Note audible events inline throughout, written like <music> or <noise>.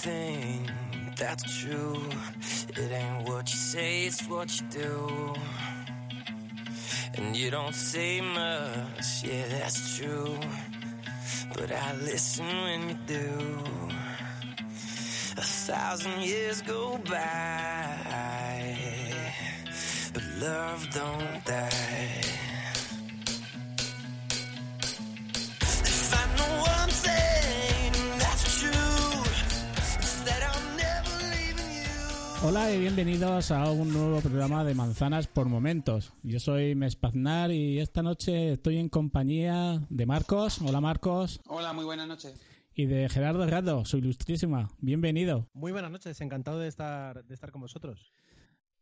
Thing that's true, it ain't what you say, it's what you do. And you don't say much, yeah, that's true. But I listen when you do. A thousand years go by, but love don't die. If I know one thing Hola y bienvenidos a un nuevo programa de Manzanas por Momentos. Yo soy Mespaznar y esta noche estoy en compañía de Marcos. Hola Marcos. Hola, muy buenas noches. Y de Gerardo Herrado, su ilustrísima. Bienvenido. Muy buenas noches, encantado de estar, de estar con vosotros.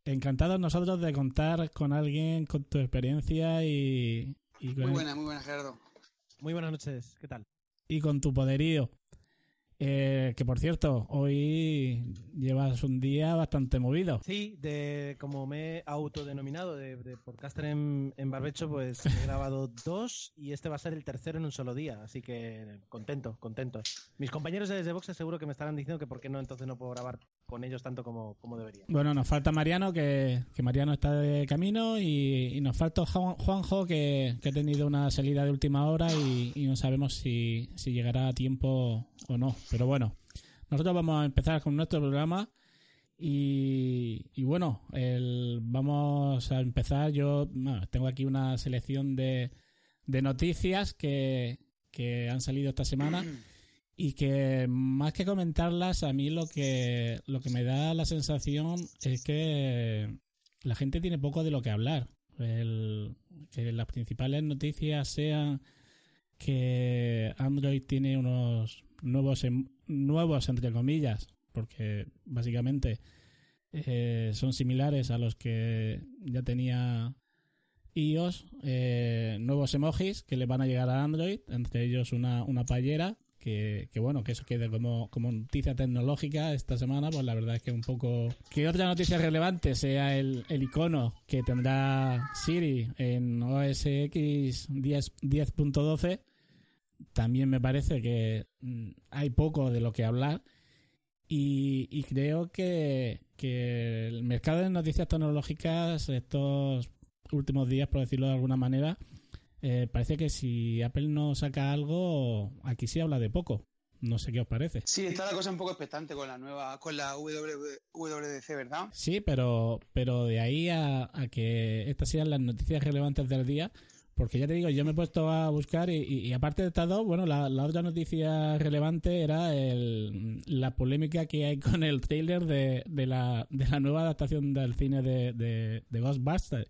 Encantados nosotros de contar con alguien con tu experiencia y, y con, Muy buena, muy buena, Gerardo. Muy buenas noches, ¿qué tal? y con tu poderío. Eh, que por cierto, hoy llevas un día bastante movido. Sí, de, como me he autodenominado de, de podcaster en, Barbecho, pues he grabado <laughs> dos y este va a ser el tercero en un solo día, así que contento, contento. Mis compañeros de Desde Boxe seguro que me estarán diciendo que por qué no entonces no puedo grabar con ellos tanto como, como debería. Bueno, nos falta Mariano, que, que Mariano está de camino, y, y nos falta Juan- Juanjo, que, que ha tenido una salida de última hora y, y no sabemos si, si llegará a tiempo o no. Pero bueno, nosotros vamos a empezar con nuestro programa y, y bueno, el- vamos a empezar. Yo bueno, tengo aquí una selección de, de noticias que, que han salido esta semana <clears throat> y que más que comentarlas, a mí lo que, lo que me da la sensación es que la gente tiene poco de lo que hablar. Que las principales noticias sean que Android tiene unos nuevos, nuevos entre comillas, porque básicamente eh, son similares a los que ya tenía iOS, eh, nuevos emojis que le van a llegar a Android, entre ellos una, una payera, que, que bueno, que eso quede como, noticia tecnológica esta semana, pues la verdad es que un poco... Que otra noticia relevante sea el, el icono que tendrá Siri en OS X 10 10.12, también me parece que mm, hay poco de lo que hablar y, y creo que, que el mercado de noticias tecnológicas estos últimos días, por decirlo de alguna manera, eh, parece que si Apple no saca algo, aquí sí habla de poco. No sé qué os parece. Sí, está la cosa un poco expectante con la nueva, con la WWDC, ¿verdad? Sí, pero, pero de ahí a, a que estas sean las noticias relevantes del día, porque ya te digo, yo me he puesto a buscar y, y- y aparte de estas dos, bueno, la, la otra noticia relevante era el, la polémica que hay con el trailer de, de, la, de la nueva adaptación del cine de, de, de Ghostbusters.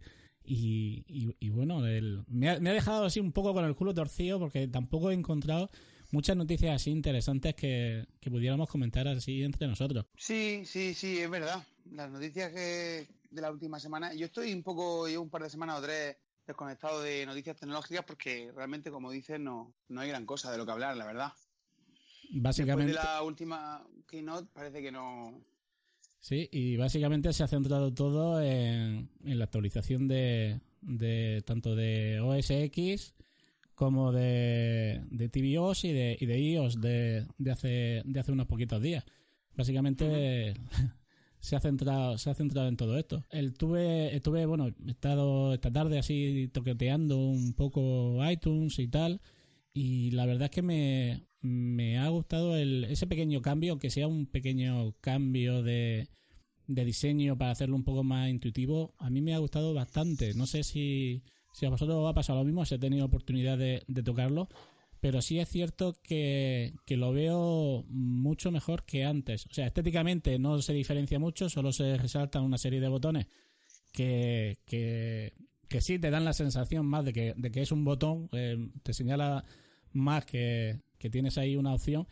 Y, y, y bueno, el- me, ha, me ha dejado así un poco con el culo torcido porque tampoco he encontrado muchas noticias así interesantes que, que pudiéramos comentar así entre nosotros. Sí, sí, sí, es verdad. Las noticias que de la última semana. Yo estoy un poco, llevo un par de semanas o tres desconectado de noticias tecnológicas porque realmente, como dices, no, no hay gran cosa de lo que hablar, la verdad. Después Básicamente, de la última keynote parece que no. Sí, y básicamente se ha centrado todo en, en la actualización de, de tanto de OS X como de, de tvOS y de, y de iOS de, de hace, de hace unos poquitos días. Básicamente se ha centrado se ha centrado en todo esto. El tuve estuve bueno he estado esta tarde así toqueteando un poco iTunes y tal y la verdad es que me, me ha gustado el, ese pequeño cambio, aunque sea un pequeño cambio de, de diseño para hacerlo un poco más intuitivo, a mí me ha gustado bastante. No sé si, si a vosotros os ha pasado lo mismo, si he tenido oportunidad de, tocarlo, pero sí es cierto que, que lo veo mucho mejor que antes. O sea, estéticamente no se diferencia mucho, solo se resaltan una serie de botones que, que, que sí te dan la sensación más de que, de que es un botón, eh, te señala más que, que tienes ahí una opción,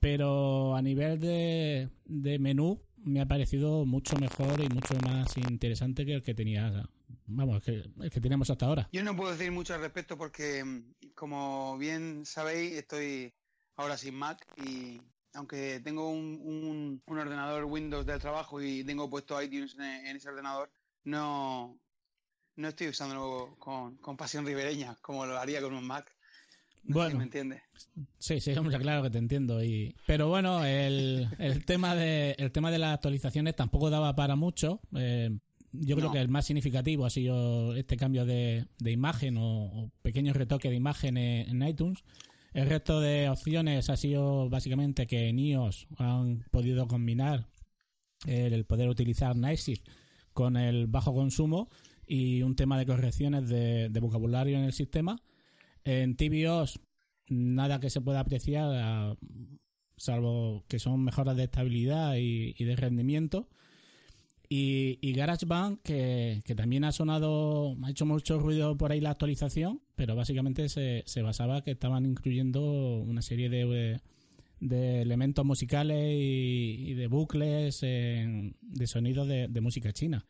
pero a nivel de, de menú me ha parecido mucho mejor y mucho más interesante que el que tenía vamos que, el que teníamos hasta ahora. Yo no puedo decir mucho al respecto porque como bien sabéis estoy ahora sin Mac y aunque tengo un, un, ordenador Windows del trabajo y tengo puesto iTunes en, en ese ordenador no no estoy usándolo con, con pasión ribereña como lo haría con un Mac bueno, ¿Me entiendes? Sí, sí, hombre, claro que te entiendo. Y, pero bueno, el, el, <laughs> tema de, el tema de las actualizaciones tampoco daba para mucho. Eh, yo creo que el más significativo ha sido este cambio de, de imagen o, o pequeño retoque de imagen en, en iTunes. El resto de opciones ha sido básicamente que en iOS han podido combinar el, el poder utilizar Niceshift con el bajo consumo y un tema de correcciones de, de vocabulario en el sistema. En tvOS nada que se pueda apreciar, a- salvo que son mejoras de estabilidad y, de rendimiento. Y, y GarageBand, que, también ha sonado, ha hecho mucho ruido por ahí la actualización, pero básicamente se, se basaba que estaban incluyendo una serie de, de elementos musicales y, de bucles de sonidos de música china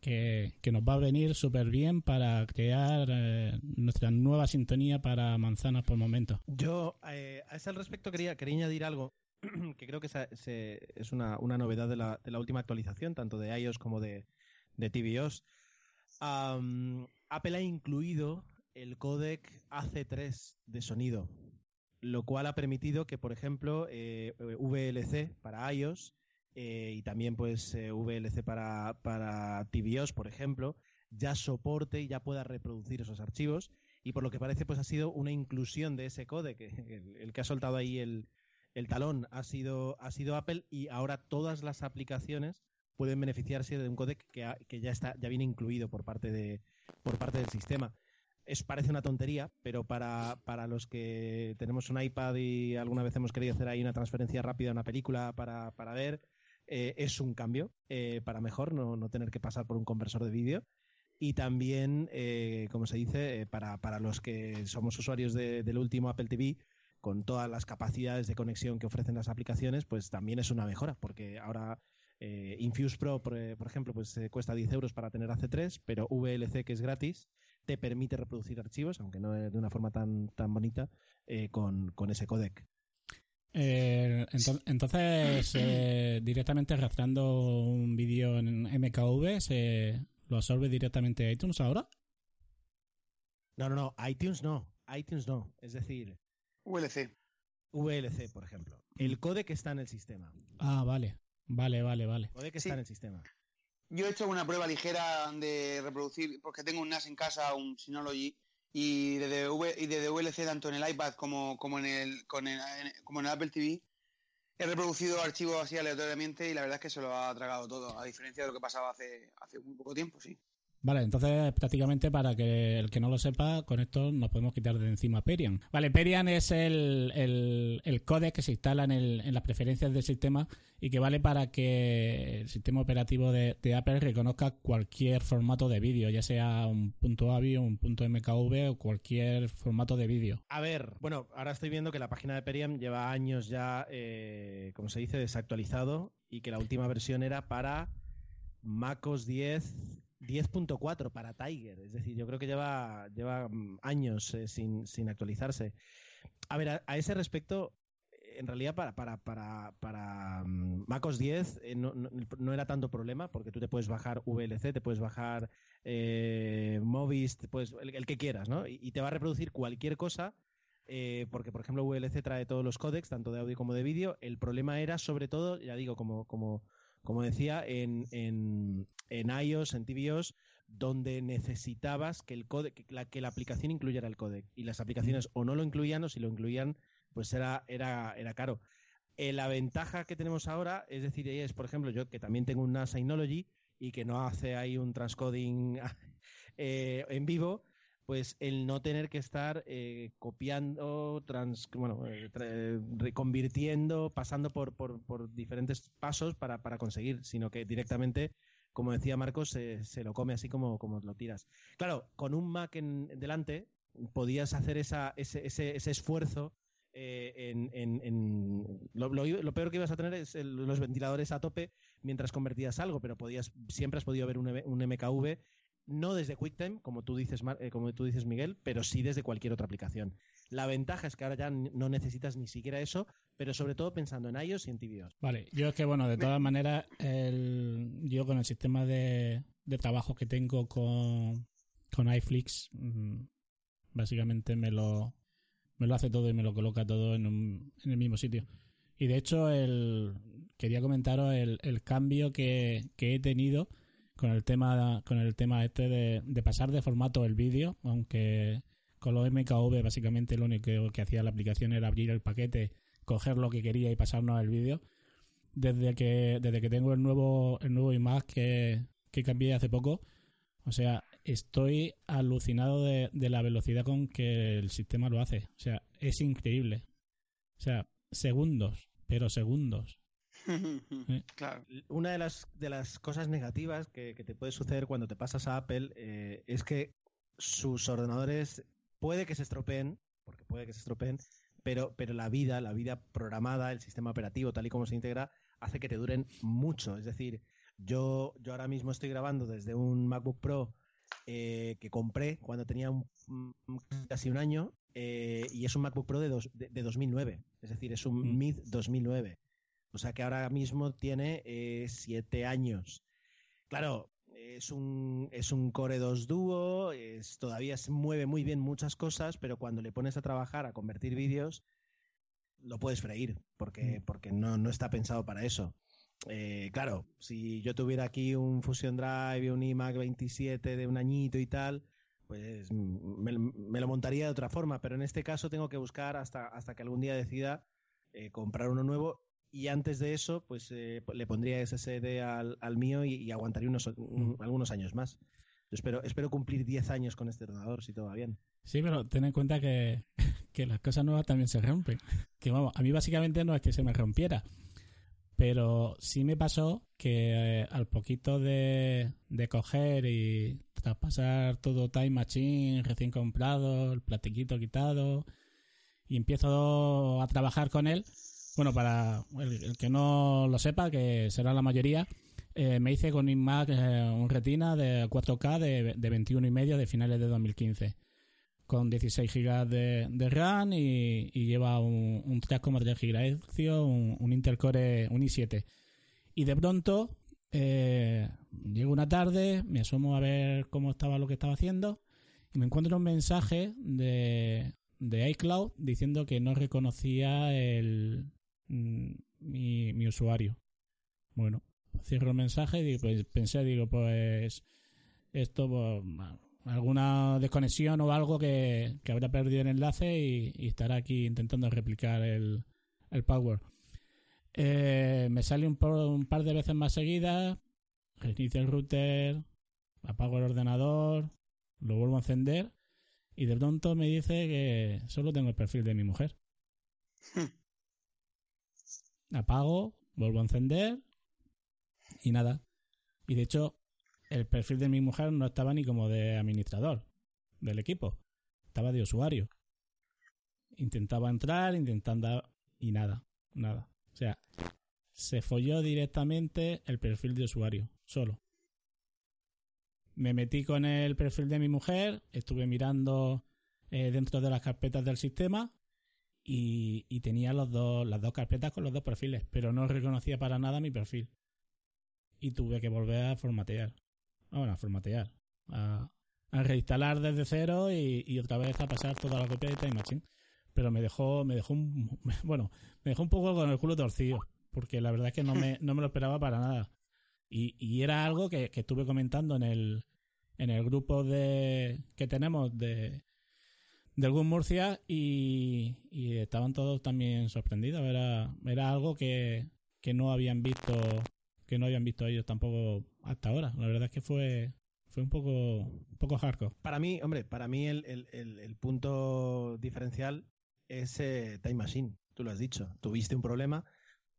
que, nos va a venir súper bien para crear eh, nuestra nueva sintonía para manzanas por momentos. Yo eh, a ese respecto quería, quería añadir algo <clears throat> que creo que se- es una, una novedad de la, de la última actualización, tanto de iOS como de, de tvOS. Apple ha incluido el códec AC3 de sonido, lo cual ha permitido que, por ejemplo, eh, VLC para iOS eh, y también pues eh, VLC para, para tvOS, por ejemplo, ya soporte y ya pueda reproducir esos archivos. Y por lo que parece pues ha sido una inclusión de ese códec <laughs> el, que ha soltado ahí el, el talón ha sido ha sido Apple y ahora todas las aplicaciones pueden beneficiarse de un códec que, ha- que ya está ya viene incluido por parte de por parte del sistema. Es parece una tontería pero para, para los que tenemos un iPad y alguna vez hemos querido hacer ahí una transferencia rápida a una película para, para ver eh, es un cambio eh, para mejor no, no tener que pasar por un conversor de vídeo y también, eh, como se dice, para, para los que somos usuarios de- del último Apple TV, con todas las capacidades de conexión que ofrecen las aplicaciones, pues también es una mejora, porque ahora Infuse Pro, por, ejemplo, pues cuesta 10 euros para tener AC3, pero VLC, que es gratis, te permite reproducir archivos, aunque no de una forma tan, tan bonita, con, con ese codec. Eh, ento- entonces, eh, directamente arrastrando un vídeo en MKV, ¿se lo absorbe directamente iTunes ahora? No, no, no, iTunes no, iTunes no, es decir, VLC. VLC, por ejemplo. El codec está en el sistema. Ah, vale. Vale, vale, vale. El codec Sí. está en el sistema. Yo he hecho una prueba ligera de reproducir, porque tengo un NAS en casa, un Synology, y desde, v, y desde VLC, tanto en el iPad como, como, en el, con el- como en el Apple TV, he reproducido archivos así aleatoriamente y la verdad es que se lo ha tragado todo, a diferencia de lo que pasaba hace, hace muy poco tiempo, sí. Vale, entonces prácticamente para que el que no lo sepa, con esto nos podemos quitar de encima Perian. Vale, Perian es el, el, el códec que se instala en, el, en las preferencias del sistema y que vale para que el sistema operativo de, Apple reconozca cualquier formato de vídeo, ya sea un punto AVI, un punto MKV o cualquier formato de vídeo. A ver, bueno, ahora estoy viendo que la página de Periam lleva años ya, eh, como se dice, desactualizado y que la última versión era para MacOS 10 10.4 para Tiger. Es decir, yo creo que lleva, lleva mm, años eh, sin, sin actualizarse. A ver, a, ese respecto, en realidad para, para, para, para mm, MacOS 10 eh, no, era tanto problema porque tú te puedes bajar VLC, te puedes bajar eh, Movis, puedes, el, que quieras, ¿no? Y, y te va a reproducir cualquier cosa eh, porque, por ejemplo, VLC trae todos los códecs, tanto de audio como de vídeo. El problema era, sobre todo, ya digo, como, como, como decía, en, en, en iOS, en tvOS, donde necesitabas que el codec, que la, que la aplicación incluyera el codec. Y las aplicaciones o no lo incluían o si lo incluían, pues era, era, era caro. Eh, la ventaja que tenemos ahora, es decir, es, por ejemplo, yo que también tengo un NAS Synology y que no hace ahí un transcoding <laughs> eh, en vivo, pues el no tener que estar eh, copiando, trans, bueno, eh, tra- reconvirtiendo, pasando por, por, diferentes pasos para, para conseguir, sino que directamente como decía Marcos, se, se lo come así como, como lo tiras. Claro, con un Mac en delante podías hacer esa, ese, ese, ese esfuerzo eh, en, en, lo, lo, peor que ibas a tener es el, los ventiladores a tope mientras convertías algo, pero podías siempre has podido ver un, un MKV no desde QuickTime, como tú dices, eh, como tú dices Miguel, pero sí desde cualquier otra aplicación. La ventaja es que ahora ya no necesitas ni siquiera eso, pero sobre todo pensando en iOS y en tvOS. Vale, yo es que bueno, de todas maneras, el, yo con el sistema de, de trabajo que tengo con, con iFlix, mmm, básicamente me lo, me lo hace todo y me lo coloca todo en, un, en el mismo sitio. Y de hecho, el, quería comentaros el, el cambio que, que, he tenido con el tema, con el tema este de, de pasar de formato el vídeo, aunque con los MKV básicamente lo único que, hacía la aplicación era abrir el paquete, coger lo que quería y pasarnos al vídeo. Desde que, desde que tengo el nuevo, el nuevo iMac que, que cambié hace poco, o sea, estoy alucinado de, de, la velocidad con que el sistema lo hace. O sea, es increíble. O sea, segundos, pero segundos. ¿Eh? Claro. Una de las, de las cosas negativas que, que te puede suceder cuando te pasas a Apple eh, es que sus ordenadores puede que se estropeen, porque puede que se estropeen, pero, pero la vida, la vida programada, el sistema operativo, tal y como se integra, hace que te duren mucho. Es decir, yo, yo ahora mismo estoy grabando desde un MacBook Pro eh, que compré cuando tenía un, casi un año eh, y es un MacBook Pro de, dos, de, de, 2009, es decir, es un mm. MID 2009. O sea que ahora mismo tiene eh, siete años. Claro, es un, es un Core 2 Duo, es, todavía se mueve muy bien muchas cosas, pero cuando le pones a trabajar a convertir vídeos, lo puedes freír, porque, mm. porque no, no está pensado para eso. Eh, claro, si yo tuviera aquí un Fusion Drive y un iMac 27 de un añito y tal, pues me, me, lo montaría de otra forma, pero en este caso tengo que buscar hasta, hasta que algún día decida eh, comprar uno nuevo y antes de eso, pues eh, le pondría SSD al, al mío y, y aguantaría unos, un, algunos años más. Yo espero, espero cumplir 10 años con este ordenador, si todo va bien. Sí, pero ten en cuenta que, <laughs> que las cosas nuevas también se rompen. <laughs> Que vamos, a mí básicamente no es que se me rompiera, pero sí me pasó que eh, al poquito de, de, coger y traspasar todo Time Machine recién comprado, el platiquito quitado, y empiezo a trabajar con él. Bueno, para el, que no lo sepa, que será la mayoría, eh, me hice con iMac eh, un Retina de 4K de, de 21 y medio de finales de 2015 con 16 GB de, RAM y, lleva un, un 3,3 GHz, un, un, Intel Core un i7. Y de pronto, eh, llego una tarde, me asomo a ver cómo estaba lo que estaba haciendo y me encuentro un mensaje de, de iCloud diciendo que no reconocía el, mi, mi usuario. Bueno, cierro el mensaje y pues, pensé, digo, pues esto... Pues, alguna desconexión o algo que, que habrá perdido el enlace y, estará aquí intentando replicar el, el Power. Eh, me sale un, por, un, par de veces más seguidas, reinicio el router, apago el ordenador, lo vuelvo a encender y de pronto me dice que solo tengo el perfil de mi mujer. <laughs> apago, vuelvo a encender y nada. Y de hecho, el perfil de mi mujer no estaba ni como de administrador del equipo, estaba de usuario. Intentaba entrar, intentando y nada, nada. O sea, se folló directamente el perfil de usuario, solo. Me metí con el perfil de mi mujer, estuve mirando eh, dentro de las carpetas del sistema y, y tenía los dos, las dos carpetas con los dos perfiles, pero no reconocía para nada mi perfil. Y tuve que volver a formatear bueno, a formatear, a, a reinstalar desde cero y, y, otra vez a pasar toda la copia de Time Machine. Pero me dejó, me dejó un, <laughs> bueno, me dejó un poco con el culo torcido, porque la verdad es que no me, no me lo esperaba para nada. Y, y era algo que, que estuve comentando en el, en el grupo de que tenemos de del GUM Murcia y, estaban todos también sorprendidos. Era, era algo que, que no habían visto que no habían visto ellos tampoco hasta ahora. La verdad es que fue, fue un poco, un poco hardcore. Para mí, hombre, para mí el, el, el, el punto diferencial es eh, Time Machine. Tú lo has dicho. Tuviste un problema,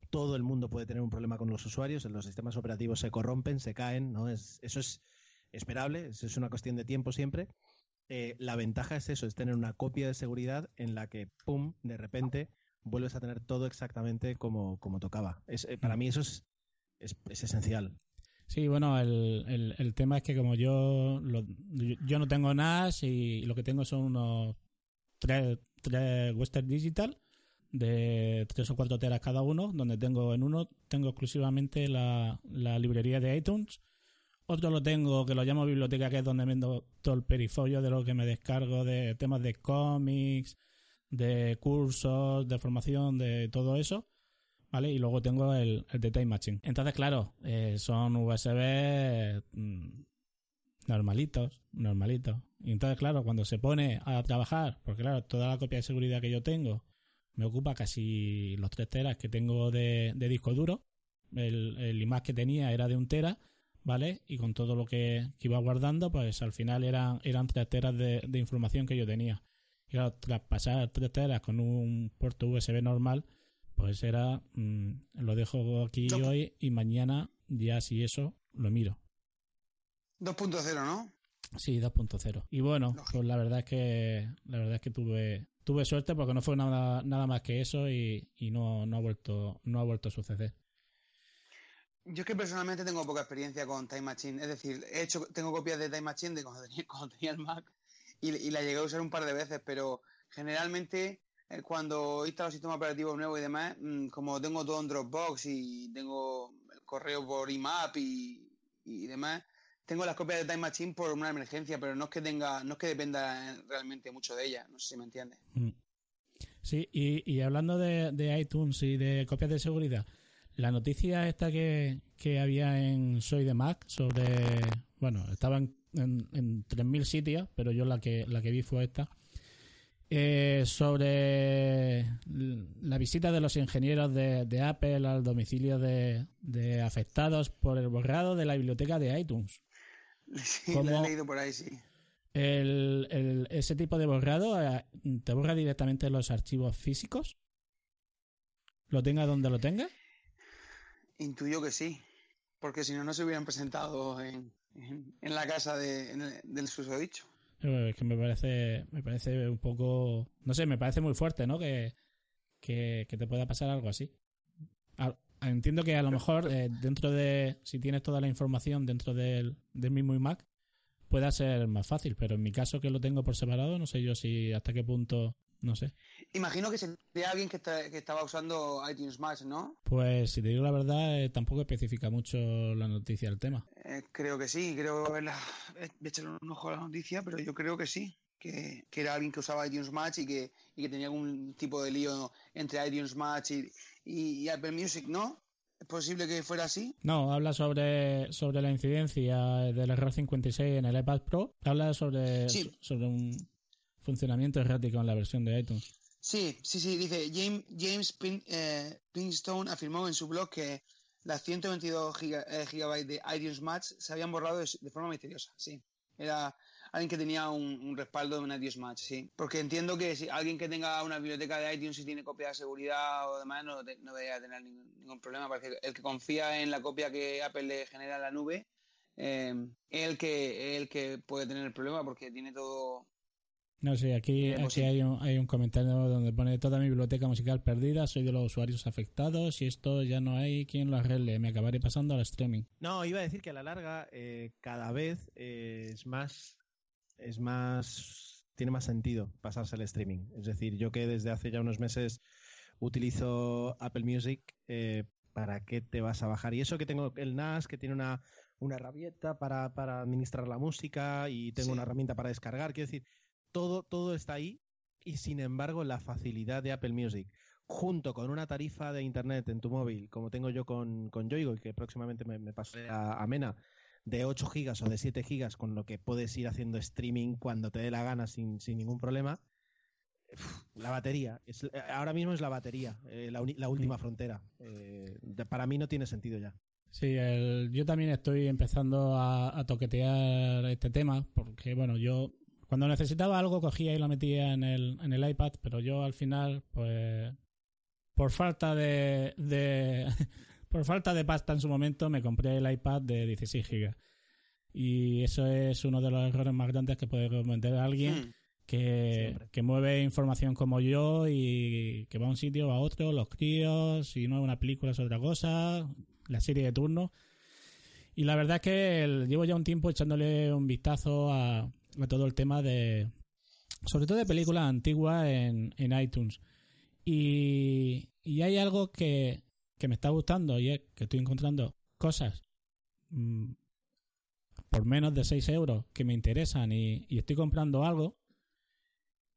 todo el mundo puede tener un problema con los usuarios, los sistemas operativos se corrompen, se caen, ¿no? Es, eso es esperable, eso es una cuestión de tiempo siempre. Eh, la ventaja es eso, es tener una copia de seguridad en la que, ¡pum!, de repente vuelves a tener todo exactamente como, como tocaba. Es, eh, para mí eso es, es, esencial. Sí, bueno, el, el, tema es que como yo, yo no tengo NAS y lo que tengo son unos tres, tres Western Digital de tres o cuatro teras cada uno, donde tengo en uno tengo exclusivamente la, la librería de iTunes, otro lo tengo que lo llamo biblioteca, que es donde vendo todo el perifolio de lo que me descargo de temas de cómics, de cursos, de formación, de todo eso. ¿Vale? Y luego tengo el, el de Time Machine. Entonces, claro, eh, son USB mm, normalitos, normalitos. Y entonces, claro, cuando se pone a trabajar, porque claro, toda la copia de seguridad que yo tengo me ocupa casi los 3 teras que tengo de, disco duro. El, el IMAX que tenía era de un tera, ¿vale? Y con todo lo que, iba guardando, pues al final eran, eran 3 teras de, información que yo tenía. Y claro, tras pasar 3 teras con un puerto USB normal, pues era, mm, lo dejo aquí hoy y mañana ya si eso lo miro. 2.0, ¿no? Sí, 2.0. Y bueno, pues la verdad es que la verdad es que tuve tuve suerte porque no fue nada, nada más que eso y, no, no, ha vuelto, no ha vuelto a suceder. Yo es que personalmente tengo poca experiencia con Time Machine. Es decir, he hecho, tengo copias de Time Machine de cuando tenía, <laughs> el Mac y, la llegué a usar un par de veces, pero generalmente eh, cuando he instalado el sistema operativo nuevo y demás, mm, como tengo todo en Dropbox y tengo el correo por IMAP y, y demás, tengo las copias de Time Machine por una emergencia, pero no es que tenga, no es que dependa realmente mucho de ella, no sé si me entiendes. Mm. Sí, y, hablando de, iTunes y de copias de seguridad, la noticia esta que, había en Soy de Mac sobre, bueno, estaba en, en, 3.000 sitios, pero yo la que, la que vi fue esta, eh, sobre la visita de los ingenieros de, Apple al domicilio de, de, afectados por el borrado de la biblioteca de iTunes. Sí, lo he leído por ahí, sí. El, ese tipo de borrado eh, te borra directamente los archivos físicos. Lo tenga donde lo tenga. Intuyo que sí, porque si no, no se hubieran presentado en, la casa de, del susodicho. Es que me parece, me parece un poco, no sé, me parece muy fuerte, ¿no? Que, que, te pueda pasar algo así. Entiendo que a lo mejor eh, dentro de, si tienes toda la información dentro del, del mismo iMac, pueda ser más fácil, pero en mi caso que lo tengo por separado, no sé yo si hasta qué punto, no sé. Imagino que sería alguien que, estaba usando iTunes Match, ¿no? Pues si te digo la verdad, eh, tampoco especifica mucho la noticia del tema. Eh, creo que sí, creo haberla, echarle un ojo a la noticia, pero yo creo que sí. Que, era alguien que usaba iTunes Match y que, y que tenía algún tipo de lío entre iTunes Match y, y, Apple Music, ¿no? ¿Es posible que fuera así? No, habla sobre, sobre la incidencia del error 56 en el iPad Pro. Habla sobre, sobre un funcionamiento errático en la versión de iTunes. Sí, sí, sí. Dice James, James eh, Pinstone afirmó en su blog que las 122 eh, gigabytes de iTunes Match se habían borrado de, forma misteriosa. Sí, era alguien que tenía un, respaldo de un iTunes Match, sí. Porque entiendo que si alguien que tenga una biblioteca de iTunes y tiene copia de seguridad o demás, no, debería tener ningún, problema. Parece que el que confía en la copia que Apple le genera en la nube eh, es el que, el que puede tener el problema porque tiene todo. No sé, aquí, aquí hay, un, hay un comentario donde pone toda mi biblioteca musical perdida, soy de los usuarios afectados y esto ya no hay quien lo arregle, me acabaré pasando al streaming. No, iba a decir que a la larga eh, cada vez es más es más, tiene más sentido pasarse al streaming. Es decir, yo que desde hace ya unos meses utilizo Apple Music, eh, ¿para qué te vas a bajar? Y eso que tengo el NAS, que tiene una, una herramienta para, administrar la música y tengo una herramienta para descargar, quiero decir, todo, todo está ahí y sin embargo la facilidad de Apple Music junto con una tarifa de internet en tu móvil, como tengo yo con, con Yoigo y que próximamente me, me pasé a, a Mena, de 8 gigas o de 7 gigas con lo que puedes ir haciendo streaming cuando te dé la gana sin, sin ningún problema. La batería, es, eh, ahora mismo es la batería, eh, la, la, última frontera. Eh, para mí no tiene sentido ya. Sí, yo también estoy empezando a, toquetear este tema porque, bueno, yo cuando necesitaba algo cogía y lo metía en el, en el iPad, pero yo al final, pues por falta de, de <laughs> por falta de pasta en su momento me compré el iPad de 16 GB. Y eso es uno de los errores más grandes que puede cometer alguien Hmm. que, que mueve información como yo y que va a un sitio, va a otro, los críos, si no es una película es otra cosa, la serie de turno. Y la verdad es que el- llevo ya un tiempo echándole un vistazo a, todo el tema de, sobre todo de películas antiguas en, en iTunes. Y, y hay algo que, que me está gustando y es que estoy encontrando cosas mm, por menos de 6 euros que me interesan y, y estoy comprando algo.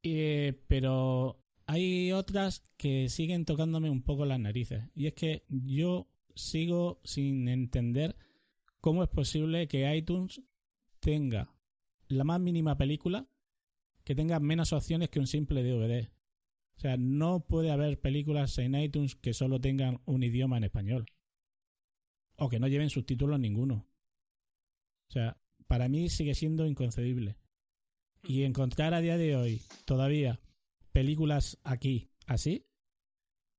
Eh, pero hay otras que siguen tocándome un poco las narices. Y es que yo sigo sin entender cómo es posible que iTunes tenga la más mínima película que tenga menos opciones que un simple DVD. O sea, no puede haber películas en iTunes que solo tengan un idioma en español. O que no lleven subtítulos ninguno. O sea, para mí sigue siendo inconcebible. Y encontrar a día de hoy todavía películas aquí así,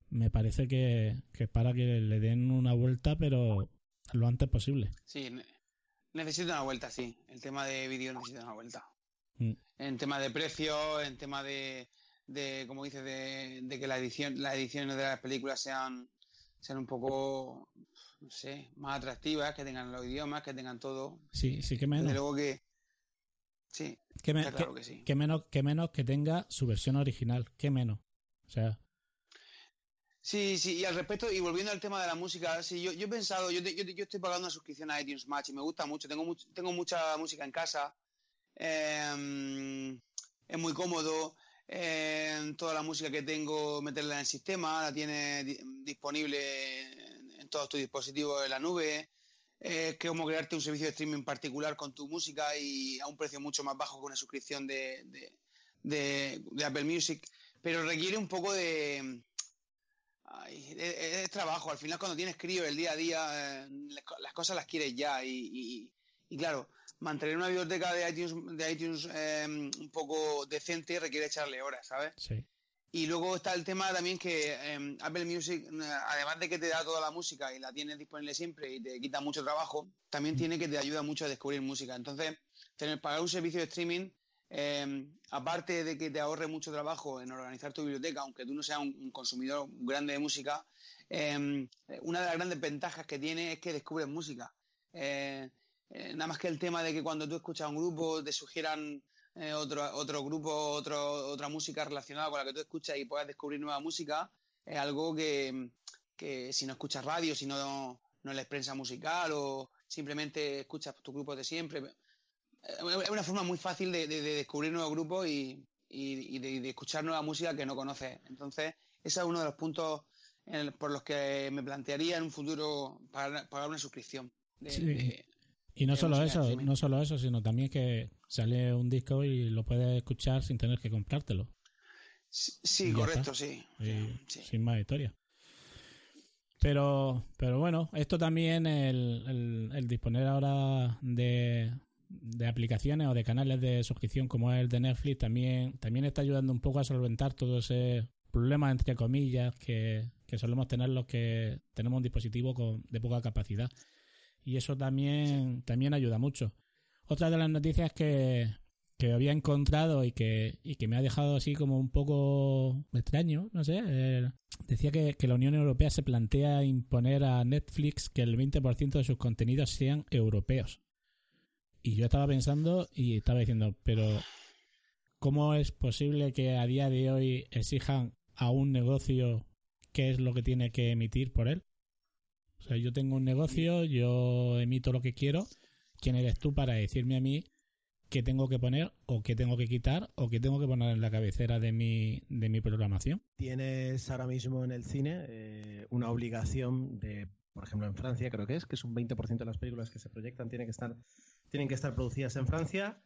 me parece que, que para que le den una vuelta, pero lo antes posible. Sí, necesita una vuelta, sí. El tema de vídeo necesita una vuelta. Mm. En tema de precio, en tema de, de como dices, de, de que la edición, las ediciones de las películas sean, sean un poco, no sé, más atractivas, que tengan los idiomas, que tengan todo. Sí, sí que Desde menos. luego que, sí, Que, me- está claro que- que sí. que menos. que menos que tenga su versión original. Que menos. O sea, Sí, sí, y al respecto, y volviendo al tema de la música, sí, yo, yo he pensado, yo, yo, yo estoy pagando una suscripción a iTunes Match y me gusta mucho, tengo, much- tengo mucha música en casa, eh, es muy cómodo, eh, toda la música que tengo, meterla en el sistema, la tienes di- disponible en, todos tus dispositivos en la nube, eh, es como crearte un servicio de streaming particular con tu música y a un precio mucho más bajo que una suscripción de- de Apple Music, pero requiere un poco de... Ay, es, es trabajo, al final cuando tienes crío el día a día, eh, las co- las cosas las quieres ya y, y- y claro, mantener una biblioteca de iTunes, de iTunes eh, un poco decente requiere echarle horas, ¿sabes? sí. Y luego está el tema también que eh, Apple Music, eh, además de que te da toda la música y la tienes disponible siempre y te quita mucho trabajo, también tiene que te ayuda mucho a descubrir música. Entonces, tener pagar un servicio de streaming, eh, aparte de que te ahorre mucho trabajo en organizar tu biblioteca, aunque tú no seas un, consumidor grande de música, eh, una de las grandes ventajas que tiene es que descubres música. Eh, eh, nada más que el tema de que cuando tú escuchas un grupo te sugieran otro, otro grupo, otro, otra música relacionada con la que tú escuchas y puedas descubrir nueva música, es algo que, que si no escuchas radio, si no, no lees prensa musical o simplemente escuchas tu grupo de siempre, es una forma muy fácil de, de- de descubrir nuevos grupos y, y- y de, de escuchar nueva música que no conoces. Entonces, ese es uno de los puntos el- por los que me plantearía en un futuro pagar, pagar una suscripción. Sí. Y no solo eso, streaming. no solo eso, sino también que sale un disco y lo puedes escuchar sin tener que comprártelo. Sí, correcto, sí. Y Sí. Sin más historia. Pero, pero bueno, esto también, el, el- el disponer ahora de, de aplicaciones o de canales de suscripción como el de Netflix, también, también está ayudando un poco a solventar todo ese problema, entre comillas, que, que solemos tener los que tenemos un dispositivo con, de poca capacidad. Y eso también, también ayuda mucho. Otra de las noticias que, que había encontrado y que, y que me ha dejado así como un poco extraño, no sé, eh, decía que, que la Unión Europea se plantea imponer a Netflix que el 20% de sus contenidos sean europeos. Y yo estaba pensando y estaba diciendo, pero ¿cómo es posible que a día de hoy exijan a un negocio qué es lo que tiene que emitir por él? O sea, yo tengo un negocio, yo emito lo que quiero. ¿Quién eres tú para decirme a mí qué tengo que poner o qué tengo que quitar o qué tengo que poner en la cabecera de mi, de mi programación? Tienes ahora mismo en el cine eh, una obligación de, por ejemplo, en Francia creo que es, que es un 20% de las películas que se proyectan tienen que estar, tienen que estar producidas en Francia.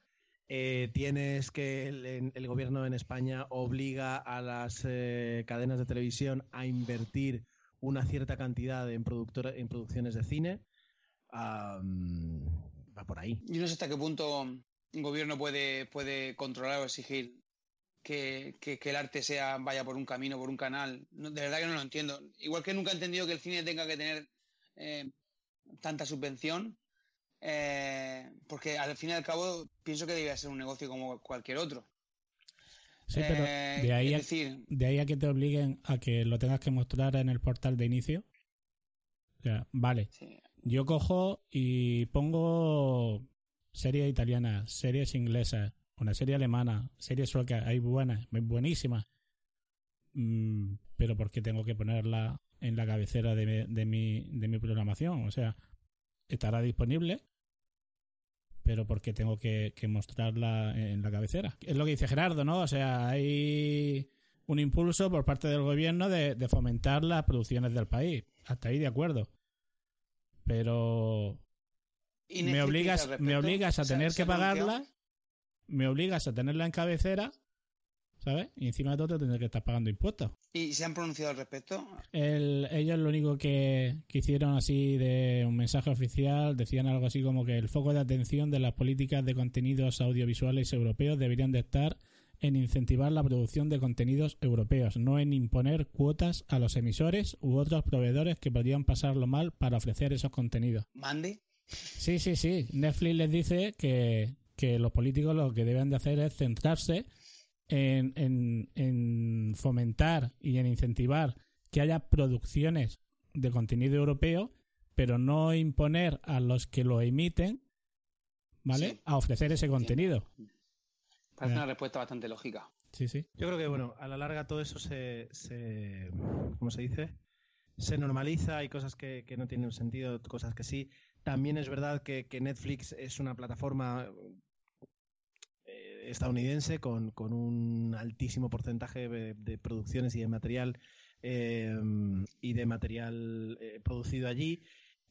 Eh, tienes que el, gobierno en España obliga a las eh, cadenas de televisión a invertir una cierta cantidad en, en producciones de cine. Va por ahí. Yo no sé hasta qué punto un gobierno puede, puede controlar o exigir que, que- el arte sea vaya por un camino, por un canal. De verdad que no lo entiendo. Igual que nunca he entendido que el cine tenga que tener eh, tanta subvención, eh, porque al fin y al cabo pienso que debería ser un negocio como cualquier otro. Sí, pero Eh, de ahí, a, decir, de ahí a que te obliguen a que lo tengas que mostrar en el portal de inicio. O sea, vale, sí, yo cojo y pongo series italianas, series inglesas, una serie alemana, series suecas, hay buenas, buenísimas. Mm, pero ¿por qué tengo que ponerla en la cabecera de, de, mi, de mi programación? O sea, estará disponible, pero ¿por qué tengo que, que mostrarla en la cabecera? Es lo que dice Gerardo, ¿no? O sea, hay un impulso por parte del gobierno de, de fomentar las producciones del país. Hasta ahí de acuerdo. Pero me obligas, me obligas a ¿se- tener que pagarla, me obligas a tenerla en cabecera, ¿sabes? Y encima de todo te tendré que estar pagando impuestos. ¿Y se han pronunciado al respecto? El, ellos lo único que, que hicieron así de un mensaje oficial decían algo así como que el foco de atención de las políticas de contenidos audiovisuales europeos deberían de estar en incentivar la producción de contenidos europeos, no en imponer cuotas a los emisores u otros proveedores que podrían pasarlo mal para ofrecer esos contenidos. Mande. Sí, sí, sí. Netflix les dice que, que los políticos lo que deben de hacer es centrarse en, en, en fomentar y en incentivar que haya producciones de contenido europeo, pero no imponer a los que lo emiten, ¿vale? Sí. A ofrecer ese contenido. Parece una respuesta bastante lógica. Sí, sí. Yo creo que, bueno, a la larga todo eso se, se ¿cómo se dice? Se normaliza, hay cosas que, que no tienen sentido, cosas que sí. También es verdad que, que Netflix es una plataforma estadounidense con, con un altísimo porcentaje de, de producciones y de material eh, y de material eh, producido allí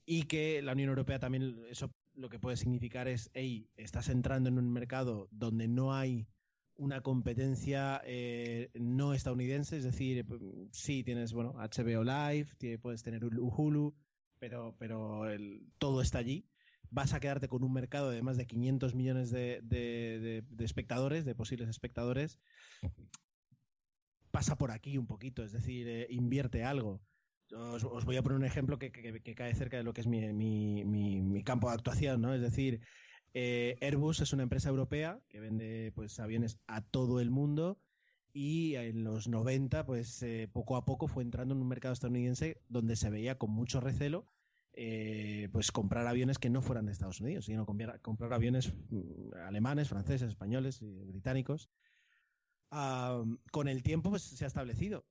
y que la Unión Europea también eso lo que puede significar es, hey, estás entrando en un mercado donde no hay una competencia eh, no estadounidense, es decir, p- sí tienes bueno HBO Live, puedes tener Hulu, pero, pero el- todo está allí. Vas a quedarte con un mercado de más de 500 millones de, de- de- de espectadores, de posibles espectadores. Pasa por aquí un poquito, es decir, eh, invierte algo. Os, os voy a poner un ejemplo que, que- que cae cerca de lo que es mi, mi- mi- mi campo de actuación, ¿no? Es decir, eh, Airbus es una empresa europea que vende pues aviones a todo el mundo y en los 90 pues eh, poco a poco fue entrando en un mercado estadounidense donde se veía con mucho recelo eh, pues comprar aviones que no fueran de Estados Unidos, sino comprar, comprar aviones mm, alemanes, franceses, españoles, británicos. Con el tiempo pues, se ha establecido,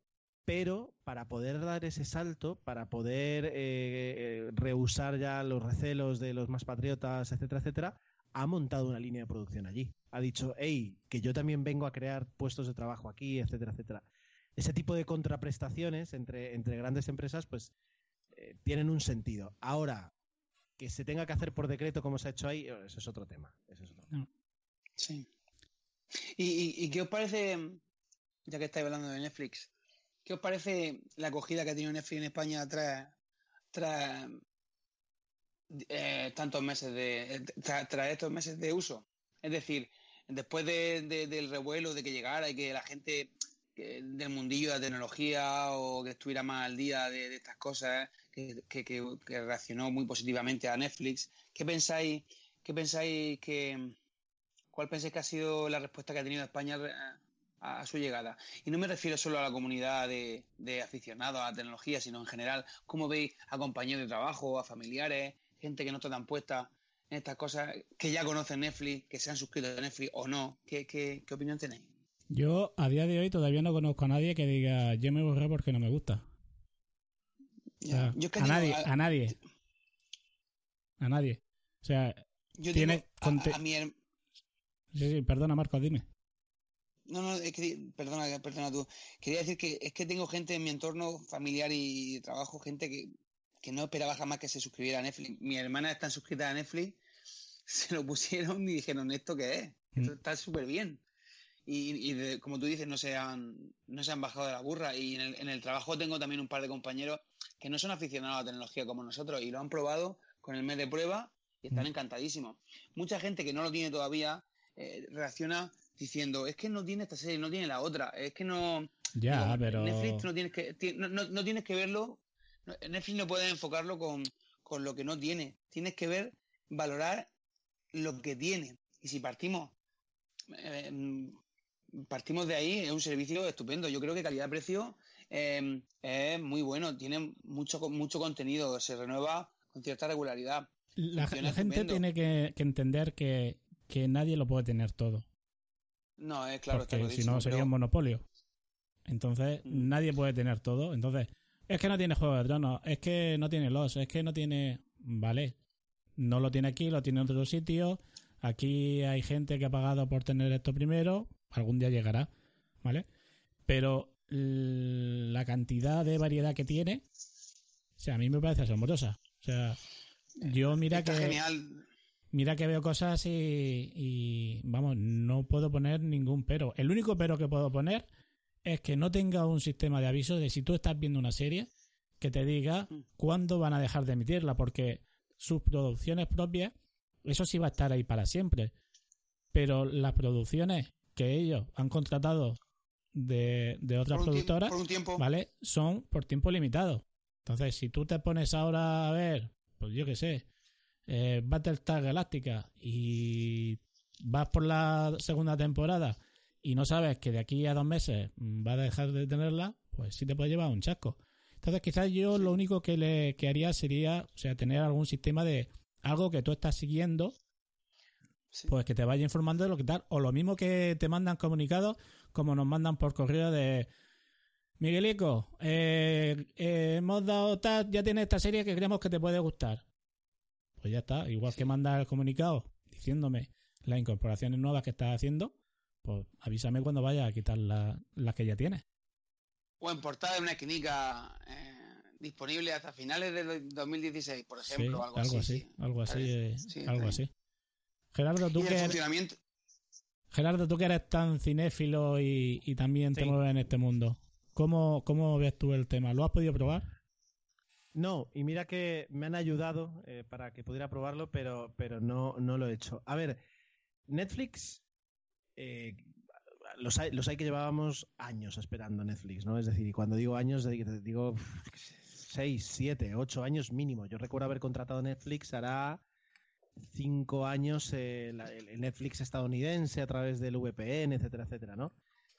pero para poder dar ese salto, para poder eh, eh, rehusar ya los recelos de los más patriotas, etcétera, etcétera, ha montado una línea de producción allí. Ha dicho, hey, que yo también vengo a crear puestos de trabajo aquí, etcétera, etcétera. Ese tipo de contraprestaciones entre, entre grandes empresas, pues eh, tienen un sentido. Ahora, que se tenga que hacer por decreto como se ha hecho ahí, eso es otro tema. Eso es otro tema. Sí. ¿Y, y, y qué os parece, ya que estáis hablando de Netflix, qué os parece la acogida que ha tenido Netflix en España tras, tras eh, tantos meses de tras, tras estos meses de uso? Es decir, después de, de- del revuelo de que llegara y que la gente del mundillo de la tecnología o que estuviera más al día de, de estas cosas, que, que- que- reaccionó muy positivamente a Netflix, ¿qué pensáis, qué pensáis que cuál pensáis que ha sido la respuesta que ha tenido España a, a su llegada? Y no me refiero solo a la comunidad de, de aficionados a la tecnología, sino en general, ¿cómo veis a compañeros de trabajo, a familiares, gente que no está tan puesta en estas cosas, que ya conocen Netflix, que se han suscrito a Netflix o no? ¿Qué, qué, qué opinión tenéis? Yo a día de hoy todavía no conozco a nadie que diga yo me borré porque no me gusta. Yo que a digo, nadie, a- a nadie. A nadie. O sea, yo tiene digo, a- conte- a mi her- sí, sí, perdona Marcos, dime. No, no, es que, perdona, perdona tú. Quería decir que es que tengo gente en mi entorno familiar y de trabajo, gente que, que no esperaba jamás que se suscribiera a Netflix. Mi hermana está suscrita a Netflix, <laughs> se lo pusieron y dijeron, ¿esto qué es? Esto Mm. está súper bien. Y, y de- como tú dices, no se han, no se han bajado de la burra. Y en el, en el trabajo tengo también un par de compañeros que no son aficionados a la tecnología como nosotros y lo han probado con el mes de prueba y están Mm. encantadísimos. Mucha gente que no lo tiene todavía eh, reacciona diciendo, es que no tiene esta serie, no tiene la otra, es que no... Ya, Digo, pero... Netflix no tienes que, no, no- no tienes que verlo, Netflix no puedes enfocarlo con, con lo que no tiene, tienes que ver, valorar lo que tiene. Y si partimos, eh, mm, partimos de ahí, es un servicio estupendo. Yo creo que calidad-precio eh, es muy bueno, tiene mucho, mucho contenido, se renueva con cierta regularidad. La, gente tiene que, que entender que, que nadie lo puede tener todo. No, es claro, está porque si no sería pero- un monopolio. Entonces, Mm. nadie puede tener todo. Entonces, es que no tiene Juego de Tronos, es que no tiene los, es que no tiene. Vale, no lo tiene aquí, lo tiene en otro sitio. Aquí hay gente que ha pagado por tener esto primero, algún día llegará, ¿vale? Pero la cantidad de variedad que tiene, o sea, a mí me parece asombrosa. O sea, yo mira está que genial. Mira que veo cosas y, y, vamos, no puedo poner ningún pero. El único pero que puedo poner es que no tenga un sistema de aviso de si tú estás viendo una serie que te diga Mm. cuándo van a dejar de emitirla, porque sus producciones propias, eso sí va a estar ahí para siempre. Pero las producciones que ellos han contratado de, de otras Por productoras, por un tiempo. ¿vale? Son por tiempo limitado. Entonces, si tú te pones ahora a ver, pues yo qué sé, eh, Battlestar Galactica y vas por la segunda temporada y no sabes que de aquí a dos meses mm, va a dejar de tenerla, pues sí te puede llevar un chasco. Entonces, quizás yo lo único que le que haría sería, o sea, tener algún sistema de algo que tú estás siguiendo, Sí. pues que te vaya informando de lo que tal. O lo mismo que te mandan comunicados, como nos mandan por correo de Miguelico, eh, eh, hemos dado tal, ya tienes esta serie que creemos que te puede gustar. Pues ya está, igual que manda el comunicado diciéndome las incorporaciones nuevas que estás haciendo, pues avísame cuando vaya a quitar la- las que ya tienes. O en portada de una esquinica eh, disponible hasta finales de 2016, por Sí, ejemplo. algo, así. sí. algo así, eh, algo así. Gerardo, tú Y que funcionamiento. Gerardo, tú que eres tan cinéfilo y, y también te mueves en este mundo, ¿cómo, ¿cómo ves tú el tema? ¿Lo has podido probar? No, y mira que me han ayudado eh, para que pudiera probarlo, pero, pero no, no lo he hecho. A ver, Netflix, eh, los, hay, los hay que llevábamos años esperando Netflix, ¿no? Es decir, y cuando digo años, digo uf, seis, siete, ocho años mínimo. Yo recuerdo haber contratado Netflix hará cinco años eh, la- el Netflix estadounidense a través del VPN, etcétera, etcétera, ¿no?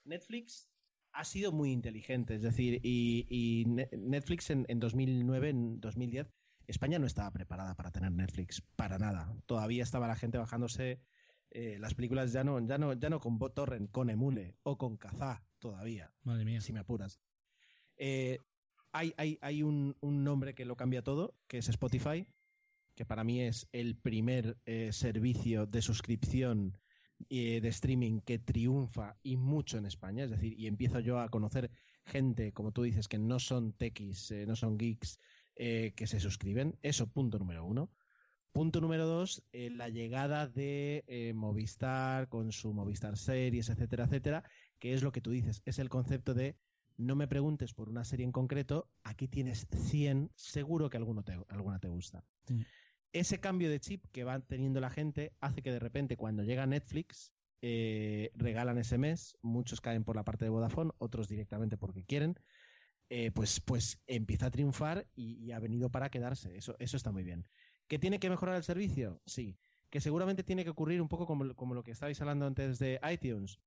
Netflix ha sido muy inteligente, es decir, y, y Ne- Netflix en, en 2009, en 2010, España no estaba preparada para tener Netflix, para nada. Todavía estaba la gente bajándose eh, las películas ya no, ya no, ya no con BotTorrent, con Emule o con Kazaa todavía, Madre mía. si me apuras. Eh, hay hay, hay un, un nombre que lo cambia todo, que es Spotify, que para mí es el primer eh, servicio de suscripción eh, de streaming que triunfa y mucho en España. Es decir, y empiezo yo a conocer gente, como tú dices, que no son techis, eh, no son geeks, eh, que se suscriben. Eso, punto número uno. Punto número dos, la llegada de Movistar con su Movistar Series, etcétera, etcétera, que es lo que tú dices, es el concepto de no me preguntes por una serie en concreto, aquí tienes 100, seguro que alguno te, alguna te gusta. Mm. Ese cambio de chip que va teniendo la gente hace que de repente cuando llega Netflix eh, regalan ese mes, muchos caen por la parte de Vodafone, otros directamente porque quieren, eh, pues, pues empieza a triunfar y, ha venido para quedarse. Eso, eso está muy bien. ¿Que tiene que mejorar el servicio? Sí. Que seguramente tiene que ocurrir un poco como, como lo que estabais hablando antes de iTunes.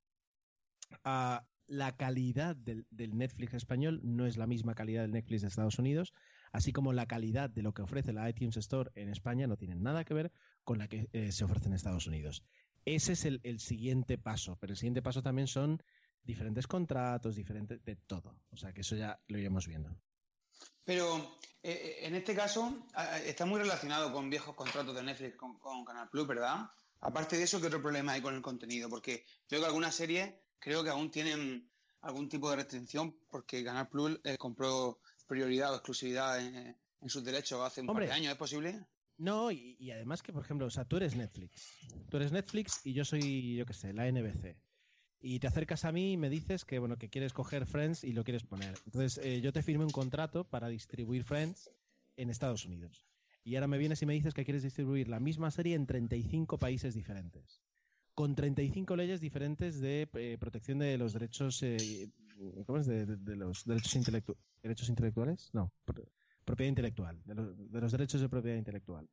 Ah, la calidad del Netflix español no es la misma calidad del Netflix de Estados Unidos, así como la calidad de lo que ofrece la iTunes Store en España no tiene nada que ver con la que eh, se ofrece en Estados Unidos. Ese es el, siguiente paso, pero el siguiente paso también son diferentes contratos, diferentes de todo. O sea que eso ya lo iremos viendo. Pero eh, en este caso está muy relacionado con viejos contratos de Netflix con, Canal Plus, ¿verdad? Aparte de eso, ¿qué otro problema hay con el contenido? Porque veo que algunas series creo que aún tienen algún tipo de restricción porque Canal Plus eh, compró prioridad o exclusividad en, en sus derechos hace un Hombre. par de años, ¿es posible? No, y, y además que, por ejemplo, o sea, tú eres Netflix. Tú eres Netflix y yo soy, yo qué sé, la NBC. Y te acercas a mí y me dices que, bueno, que quieres coger Friends y lo quieres poner. Entonces, eh, yo te firmé un contrato para distribuir Friends en Estados Unidos. Y ahora me vienes y me dices que quieres distribuir la misma serie en 35 países diferentes. Con 35 leyes diferentes de eh, protección de los derechos, eh, ¿cómo es? De, los derechos, intelectu- derechos intelectuales, no, pro- propiedad intelectual, de los, de los derechos de propiedad intelectual.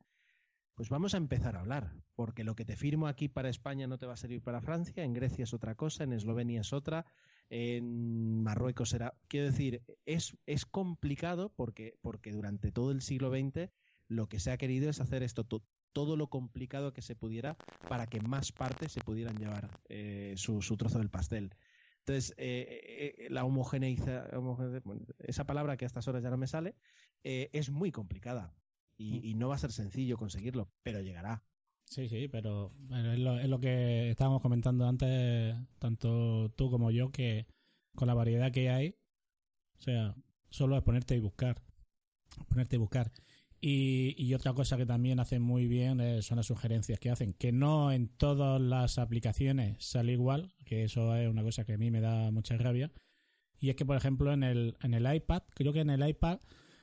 Pues vamos a empezar a hablar, porque lo que te firmo aquí para España no te va a servir para Francia, en Grecia es otra cosa, en Eslovenia es otra, en Marruecos será. Quiero decir, es, es complicado porque, porque durante todo el siglo XX lo que se ha querido es hacer esto to- todo lo complicado que se pudiera para que más partes se pudieran llevar eh, su, su trozo del pastel. Entonces, eh, eh, la homogeneiza, homogene- esa palabra que a estas horas ya no me sale, eh, es muy complicada y, y no va a ser sencillo conseguirlo, pero llegará. Sí, sí, pero bueno, es, lo, es lo que estábamos comentando antes, tanto tú como yo, que con la variedad que hay, o sea, solo es ponerte y buscar. Ponerte y buscar. Y, y otra cosa que también hacen muy bien eh, son las sugerencias que hacen, que no en todas las aplicaciones sale igual, que eso es una cosa que a mí me da mucha rabia. Y es que, por ejemplo, en el, en el iPad, creo que en el iPad,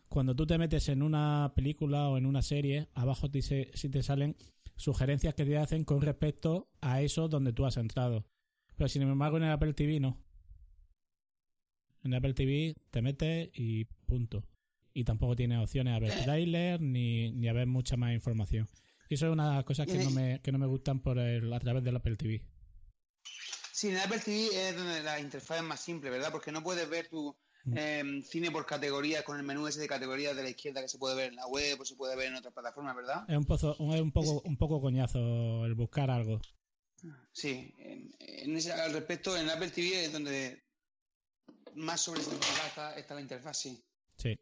cuando tú te metes en una película o en una serie, abajo te, sí te salen sugerencias que te hacen con respecto a eso donde tú has entrado. Pero sin embargo en el Apple TV no. En el Apple TV te metes y punto. Y tampoco tienes opciones a ver trailer ni, ni a ver mucha más información. Y eso es una de las cosas que no me, que no me gustan por el, a través del Apple TV. Sí, en el Apple TV es donde la interfaz es más simple, ¿verdad? Porque no puedes ver tu Mm. eh, cine por categorías con el menú ese de categorías de la izquierda que se puede ver en la web o se puede ver en otras plataformas, ¿verdad? Es un, pozo, es un poco un poco coñazo el buscar algo. Sí, en, en ese, al respecto, en el Apple TV es donde más sobresimplificada está, está la interfaz, sí. Sí.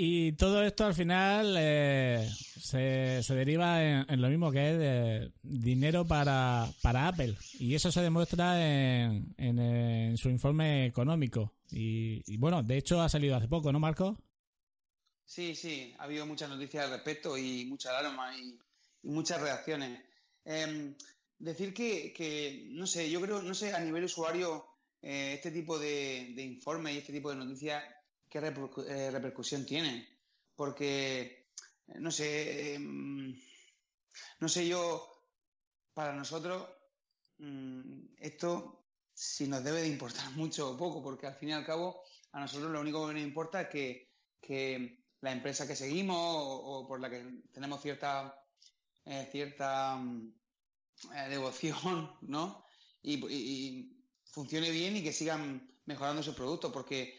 Y todo esto al final eh, se, se deriva en, lo mismo que es de dinero para, para Apple. Y eso se demuestra en, en, su informe económico. Y, y bueno, de hecho ha salido hace poco, ¿no, Marco? Sí, sí, ha habido muchas noticias al respecto y mucha alarma y, y muchas reacciones. Em, decir que, que, no sé, yo creo, no sé, a nivel usuario, eh, este tipo de, de informes y este tipo de noticias, ¿qué eh, repercusión tienen? Porque, eh, no sé, em, no sé yo, para nosotros, mm, esto si nos debe de importar <laughs> mucho o poco, porque al fin y al cabo, a nosotros lo único que nos importa es que, que la empresa que seguimos o, o por la que tenemos cierta eh, cierta mm, eh, devoción, ¿no? Y, y- y funcione bien y que sigan mejorando sus productos, porque eh,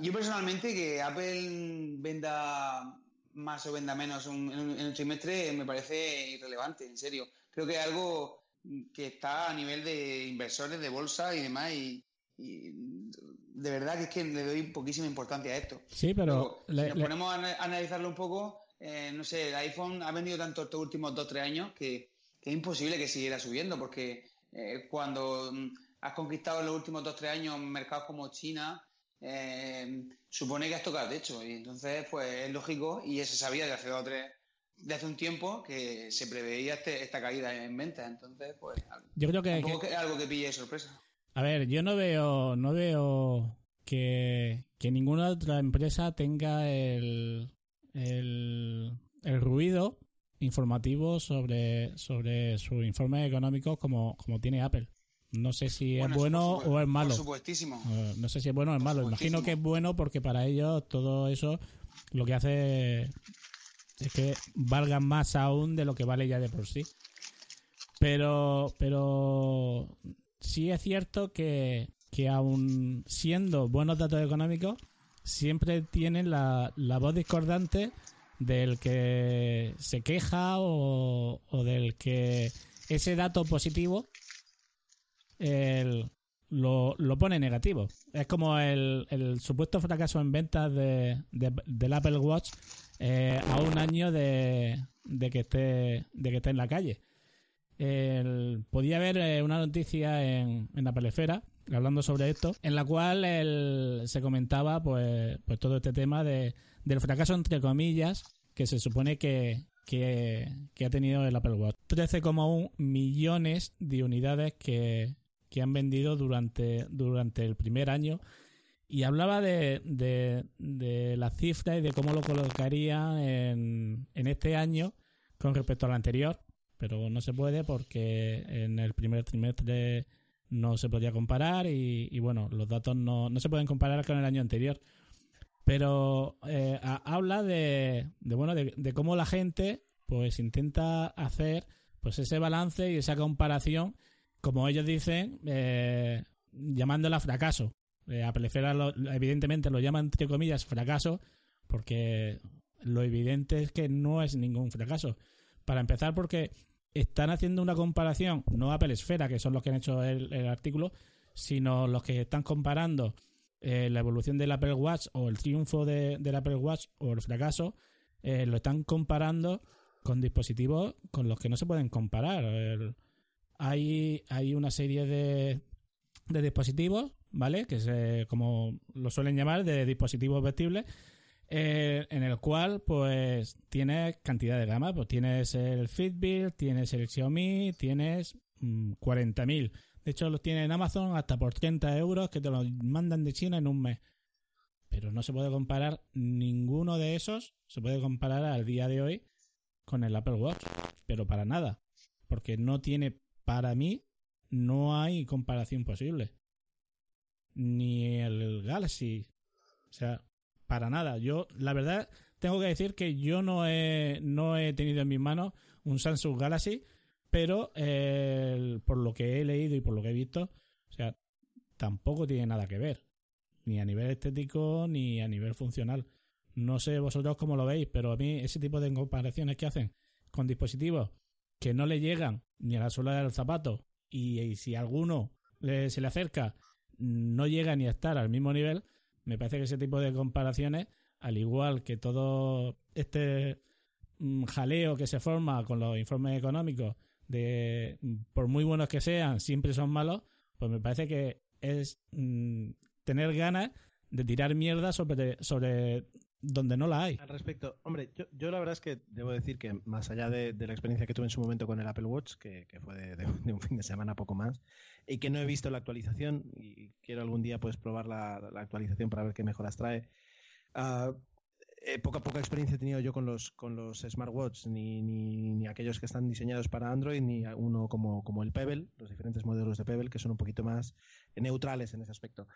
yo personalmente que Apple venda más o venda menos un- en, un, en un trimestre me parece irrelevante, en serio. Creo que es algo que está a nivel de inversores de bolsa y demás y, y de verdad que es que le doy poquísima importancia a esto. Sí, pero Luego, le- si nos le- ponemos a ana- analizarlo un poco, eh, no sé, el iPhone ha vendido tanto estos últimos 2-3 años que, que es imposible que siguiera subiendo, porque eh, cuando mm, has conquistado en los últimos 2-3 años mercados como China, eh, supone que has tocado techo. Y entonces, pues es lógico, y eso se sabía de hace dos o tres, de hace un tiempo, que se preveía este- esta caída en ventas. Entonces, pues yo creo que, que- que es algo que pille de sorpresa. A ver, yo no veo, no veo que, que ninguna otra empresa tenga el, el, el ruido informativo sobre, sobre sus informes económicos como, como tiene Apple. No sé si es Bueno, o es malo. Por supuestísimo. No sé si es bueno o es Por malo. Imagino que es bueno porque para ellos todo eso lo que hace es que valgan más aún de lo que vale ya de por sí. Pero, pero sí es cierto que, que aun siendo buenos datos económicos, siempre tienen la, la voz discordante del que se queja o, o del que ese dato positivo lo, lo pone negativo. Es como el, el supuesto fracaso en ventas de, de- del Apple Watch eh, a un año de, de que esté de que esté en la calle. Podía haber eh, una noticia en, en la pelefera hablando sobre esto, en la cual se comentaba pues, pues todo este tema de, del fracaso entre comillas que se supone que, que ha tenido el Apple Watch. 13,1 millones de unidades que, que han vendido durante, durante el primer año y hablaba de, de, de las cifras y de cómo lo colocaría en, en este año con respecto al anterior. pero no se puede porque en el primer trimestre no se podía comparar y, bueno, los datos no, no, se pueden comparar con el año anterior. Pero eh, habla de, de bueno de, cómo la gente pues intenta hacer pues ese balance y esa comparación, como ellos dicen, eh, llamándola fracaso. Eh, Apple evidentemente lo llaman entre comillas fracaso porque lo evidente es que no es ningún fracaso. Para empezar, porque están haciendo una comparación, no Apple Esfera, que son los que han hecho el, artículo, sino los que están comparando eh, la evolución del Apple Watch o el triunfo de, del Apple Watch o el fracaso, eh, lo están comparando con dispositivos con los que no se pueden comparar. Hay, hay una serie de, de dispositivos, ¿vale? Que es como lo suelen llamar, de dispositivos vestibles, eh, en el cual pues tienes cantidad de gama, pues tienes el Fitbit, tienes el Xiaomi, tienes 40.000. Mm, de hecho, los tienes en Amazon hasta por 30 euros que te los mandan de China en un mes. Pero no se puede comparar ninguno de esos, se puede comparar al día de hoy con el Apple Watch, pero para nada, porque no tiene, para mí, no hay comparación posible. Ni el Galaxy, o sea, para nada. Yo, la verdad, tengo que decir que yo no he, no he tenido en mis manos un Samsung Galaxy, pero eh, por lo que he leído y por lo que he visto, o sea, tampoco tiene nada que ver, ni a nivel estético ni a nivel funcional. No sé vosotros cómo lo veis, pero a mí ese tipo de comparaciones que hacen con dispositivos que no le llegan ni a la suela del zapato y, si alguno se le acerca no llega ni a estar al mismo nivel, me parece que ese tipo de comparaciones, al igual que todo este mm, jaleo que se forma con los informes económicos, de por muy buenos que sean, siempre son malos, pues me parece que es mm, tener ganas de tirar mierda sobre, sobre donde no la hay. Al respecto, hombre, yo, yo la verdad es que debo decir que más allá de, la experiencia que tuve en su momento con el Apple Watch, que, fue de, un fin de semana poco más, y que no he visto la actualización y quiero algún día pues probar la, actualización para ver qué mejoras trae. Uh, poca poca experiencia he tenido yo con los con los smartwatch ni, ni, ni, aquellos que están diseñados para Android ni uno como, como el Pebble los diferentes modelos de Pebble que son un poquito más neutrales en ese aspecto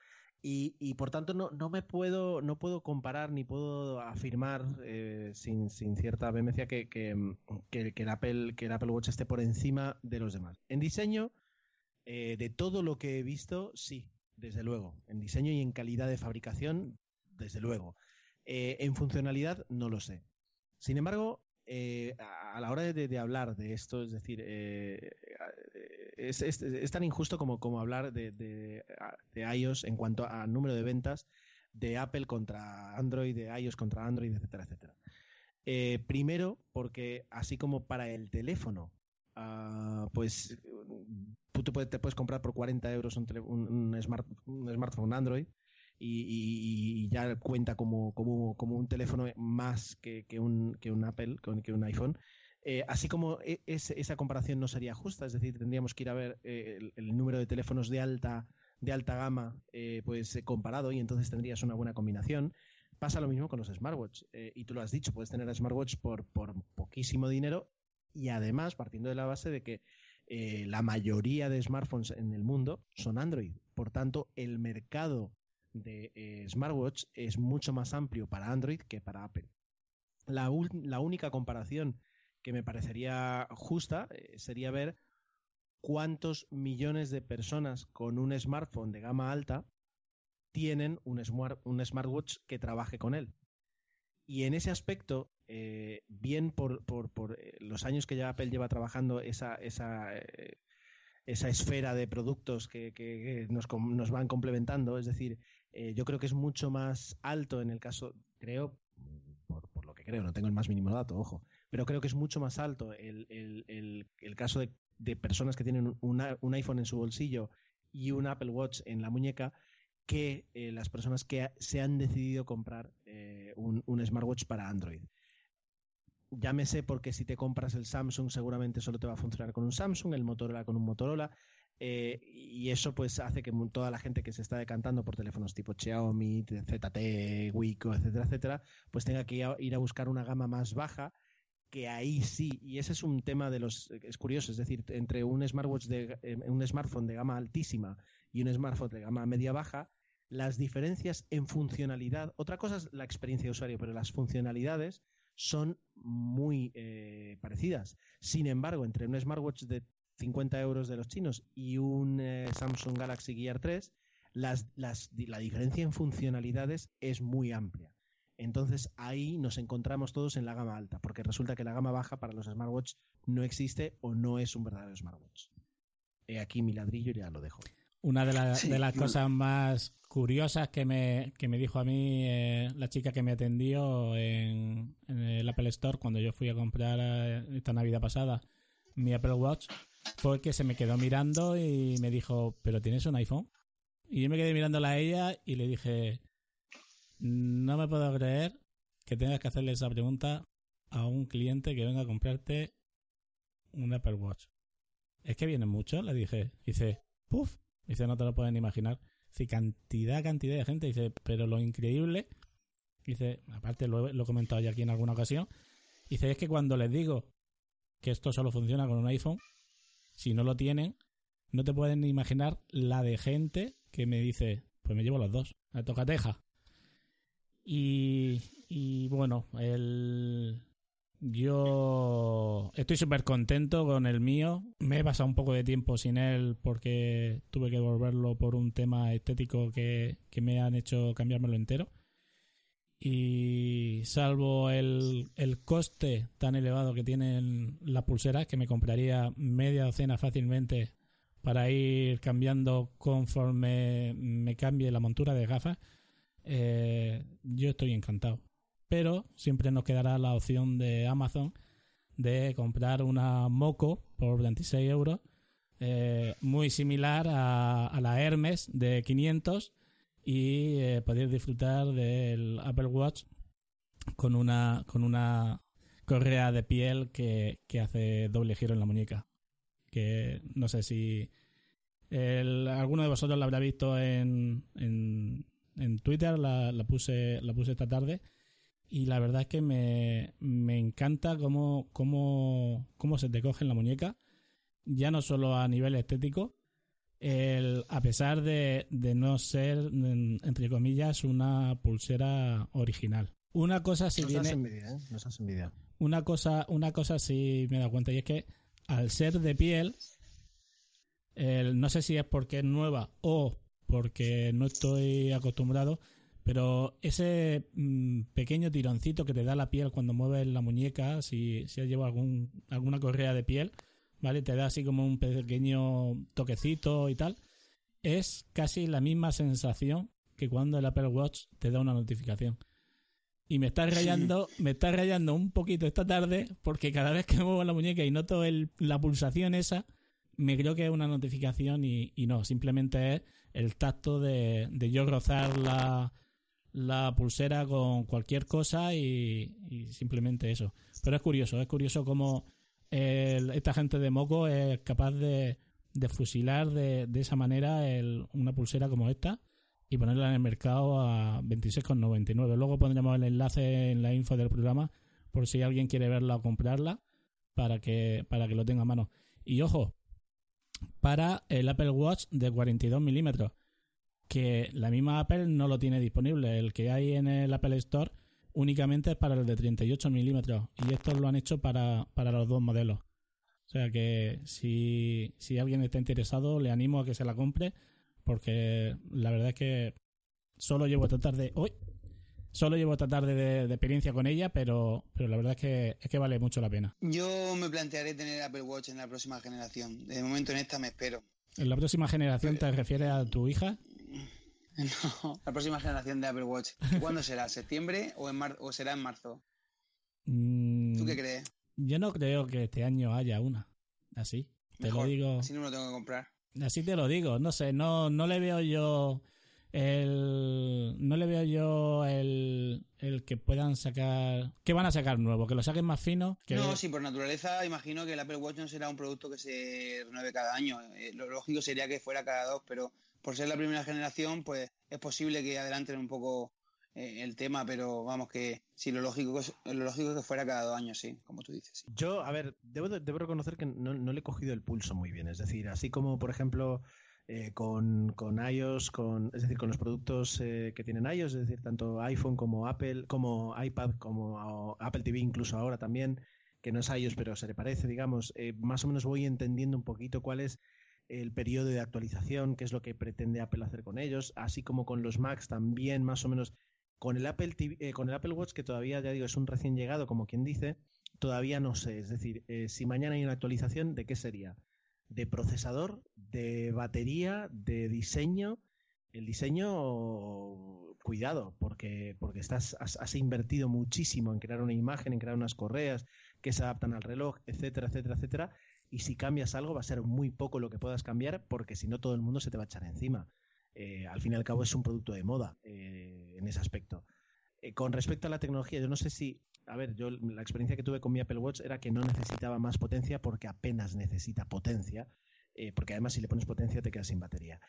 y, y por tanto no, no me puedo no puedo comparar ni puedo afirmar eh, sin, sin, cierta vehemencia que, que, que, el Apple que el Apple Watch esté por encima de los demás en diseño eh, de todo lo que he visto, sí, desde luego. En diseño y en calidad de fabricación, desde luego. Eh, en funcionalidad, no lo sé. Sin embargo, eh, a la hora de, hablar de esto, es decir, es, tan injusto como, como hablar de, de, iOS en cuanto a número de ventas de Apple contra Android, de iOS contra Android, etcétera, etcétera. primero, porque así como para el teléfono, ah, pues tú te puedes, comprar por 40 euros un, un, smart, un smartphone Android y, ya cuenta como, como, como, un teléfono más que, que, un, que un Apple, que un iPhone. Eh, así como e, esa comparación no sería justa, es decir, tendríamos que ir a ver eh, el, número de teléfonos de alta, de alta gama eh, pues comparado y entonces tendrías una buena combinación. Pasa lo mismo con los smartwatch. y tú lo has dicho, puedes tener smartwatch por, por poquísimo dinero y además partiendo de la base de que la mayoría de smartphones en el mundo son Android. Por tanto, el mercado de eh, smartwatch es mucho más amplio para Android que para Apple. La, única comparación que me parecería justa eh, sería ver cuántos millones de personas con un smartphone de gama alta tienen un, un smartwatch que trabaje con él. Y en ese aspecto, eh, bien por, por, por, eh, los años que ya Apple lleva trabajando esa, esa, esa esfera de productos que, que nos, nos, van complementando, es decir, yo creo que es mucho más alto en el caso, creo, por, por, lo que creo, no tengo el más mínimo dato, ojo, pero creo que es mucho más alto el, el, el, el caso de, personas que tienen un iPhone en su bolsillo y un Apple Watch en la muñeca que las personas que se han decidido comprar un, un, smartwatch para Android. Llámese porque si te compras el Samsung seguramente solo te va a funcionar con un Samsung, el Motorola con un Motorola, eh, y eso pues hace que toda la gente que se está decantando por teléfonos tipo Xiaomi, ZT, Wiko, etcétera, etcétera, pues tenga que ir a buscar una gama más baja que ahí sí, y ese es un tema de los es curioso, es decir, entre un smartwatch de eh, un smartphone de gama altísima y un smartphone de gama media baja, las diferencias en funcionalidad, otra cosa es la experiencia de usuario, pero las funcionalidades son muy eh, parecidas. Sin embargo, entre un smartwatch de 50 euros de los chinos y un eh, Samsung Galaxy Gear 3, las, las, la diferencia en funcionalidades es muy amplia. Entonces ahí nos encontramos todos en la gama alta, porque resulta que la gama baja para los smartwatch no existe o no es un verdadero smartwatch. He aquí mi ladrillo y ya lo dejo. Una de, de las cosas más curiosas que me, que me dijo a mí eh, la chica que me atendió en, en, el Apple Store cuando yo fui a comprar eh, esta Navidad pasada mi Apple Watch fue que se me quedó mirando y me dijo, ¿pero tienes un iPhone? Y yo me quedé mirándola a ella y le dije, no me puedo creer que tengas que hacerle esa pregunta a un cliente que venga a comprarte un Apple Watch. Es que vienen muchos, le dije. Dice, puff. Dice, no te lo pueden imaginar. Dice, cantidad, cantidad de gente. Dice, pero lo increíble. Dice, aparte lo, he comentado ya aquí en alguna ocasión. Dice, es que cuando les digo que esto solo funciona con un iPhone, si no lo tienen, no te pueden imaginar la de gente que me dice, pues me llevo los dos, a tocateja. Y, bueno, el, yo estoy súper contento con el mío. Me he pasado un poco de tiempo sin él porque tuve que devolverlo por un tema estético que, que me han hecho cambiármelo entero. Y salvo el, el, coste tan elevado que tienen las pulseras, que me compraría media docena fácilmente para ir cambiando conforme me cambie la montura de gafas, eh, yo estoy encantado. Pero siempre nos quedará la opción de Amazon de comprar una Moco por 26 euros, eh, muy similar a, la Hermes de 500 y eh, poder disfrutar del Apple Watch con una, con una correa de piel que, que hace doble giro en la muñeca. Que no sé si alguno de vosotros la habrá visto en, en, en Twitter, la, la, puse, la puse esta tarde. Y la verdad es que me, me encanta cómo, cómo, cómo se te coge en la muñeca. Ya no solo a nivel estético, el, a pesar de, de no ser, entre comillas, una pulsera original. Una cosa si Nos viene. envidia, ¿eh? Nos envidia. Una cosa, una cosa sí me he dado cuenta, y es que al ser de piel, el, no sé si es porque es nueva o porque no estoy acostumbrado, pero ese mmm, pequeño tironcito que te da la piel cuando mueves la muñeca, si, si has llevado algún, alguna correa de piel, ¿vale? Te da así como un pequeño toquecito y tal. Es casi la misma sensación que cuando el Apple Watch te da una notificación. Y me está rayando, me está rayando un poquito esta tarde porque cada vez que muevo la muñeca y noto el, la pulsación esa, me creo que es una notificación y, no, simplemente es el tacto de, de yo rozar la, la, pulsera con cualquier cosa y, simplemente eso. Pero es curioso, es curioso cómo esta gente de Moco es capaz de, de fusilar de, de esa manera una pulsera como esta y ponerla en el mercado a 26,99. Luego pondremos el enlace en la info del programa por si alguien quiere verla o comprarla para que, para que lo tenga a mano. Y ojo, para el Apple Watch de 42 milímetros, que la misma Apple no lo tiene disponible. El que hay en el Apple Store únicamente es para el de 38 milímetros y estos lo han hecho para, para los dos modelos. O sea que si, si alguien está interesado, le animo a que se la compre porque la verdad es que solo llevo esta tarde hoy solo llevo esta tarde de, de, experiencia con ella pero pero la verdad es que es que vale mucho la pena. Yo me plantearé tener Apple Watch en la próxima generación. De momento en esta me espero. En la próxima generación te refieres a tu hija <laughs> no la próxima generación de Apple Watch. ¿cuándo será septiembre o en mar o será en marzo mm, ¿tú qué crees? yo no creo que este año haya una así. Te Mejor, lo digo. así no me lo tengo que comprar. Así te lo digo, no sé, no, no le veo yo el no le veo yo el, el que puedan sacar ¿qué van a sacar nuevo? ¿que lo saquen más fino? Que... no, sí, por naturaleza imagino que el Apple Watch no será un producto que se renueve cada año eh, lo lógico sería que fuera cada dos pero por ser la primera generación pues es posible que adelanten un poco eh, el tema, pero vamos que sí, lo lógico, es- lo lógico es que fuera cada dos años, sí, como tú dices. sí. Yo, a ver, debo, de- debo reconocer que no, no le he cogido el pulso muy bien. Es decir, así como, por ejemplo, eh, con, con iOS, con, es decir, con los productos eh, que tienen iOS, es decir, tanto iPhone como Apple, como iPad, como Apple TV, incluso ahora también, que no es iOS, pero se le parece, digamos, eh, más o menos voy entendiendo un poquito cuál es el periodo de actualización, qué es lo que pretende Apple hacer con ellos, así como con los Macs también, más o menos. Con el Apple TV, eh, con el Apple Watch, que todavía, ya digo, es un recién llegado, como quien dice, todavía no sé. Es decir, eh, si mañana hay una actualización, ¿de qué sería? ¿De procesador? ¿De batería? ¿De diseño? El diseño, cuidado, porque, porque estás, has, has invertido muchísimo en crear una imagen, en crear unas correas que se adaptan al reloj, etcétera, etcétera, etcétera. Y si cambias algo, va a ser muy poco lo que puedas cambiar, porque si no, todo el mundo se te va a echar encima. Eh, al fin y al cabo, es un producto de moda eh, en ese aspecto. Eh, con respecto a la tecnología, yo no sé si a ver, yo la experiencia que tuve con mi Apple Watch era que no necesitaba más potencia porque apenas necesita potencia, eh, porque además si le pones potencia te quedas sin batería.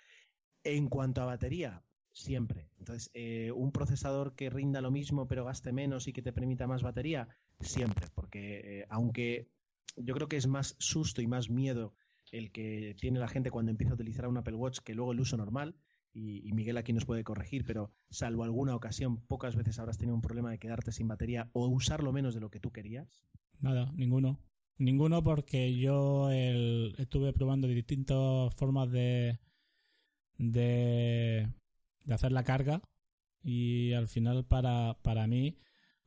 En cuanto a batería, siempre. Entonces, eh, un procesador que rinda lo mismo pero gaste menos y que te permita más batería, siempre, porque aunque yo creo que es más susto y más miedo el que tiene la gente cuando empieza a utilizar un Apple Watch que luego el uso normal, y, Miguel aquí nos puede corregir, pero salvo alguna ocasión, pocas veces habrás tenido un problema de quedarte sin batería o usarlo menos de lo que tú querías. Nada, ninguno. Ninguno porque yo estuve probando distintas formas de, de, de hacer la carga y al final para, para mí,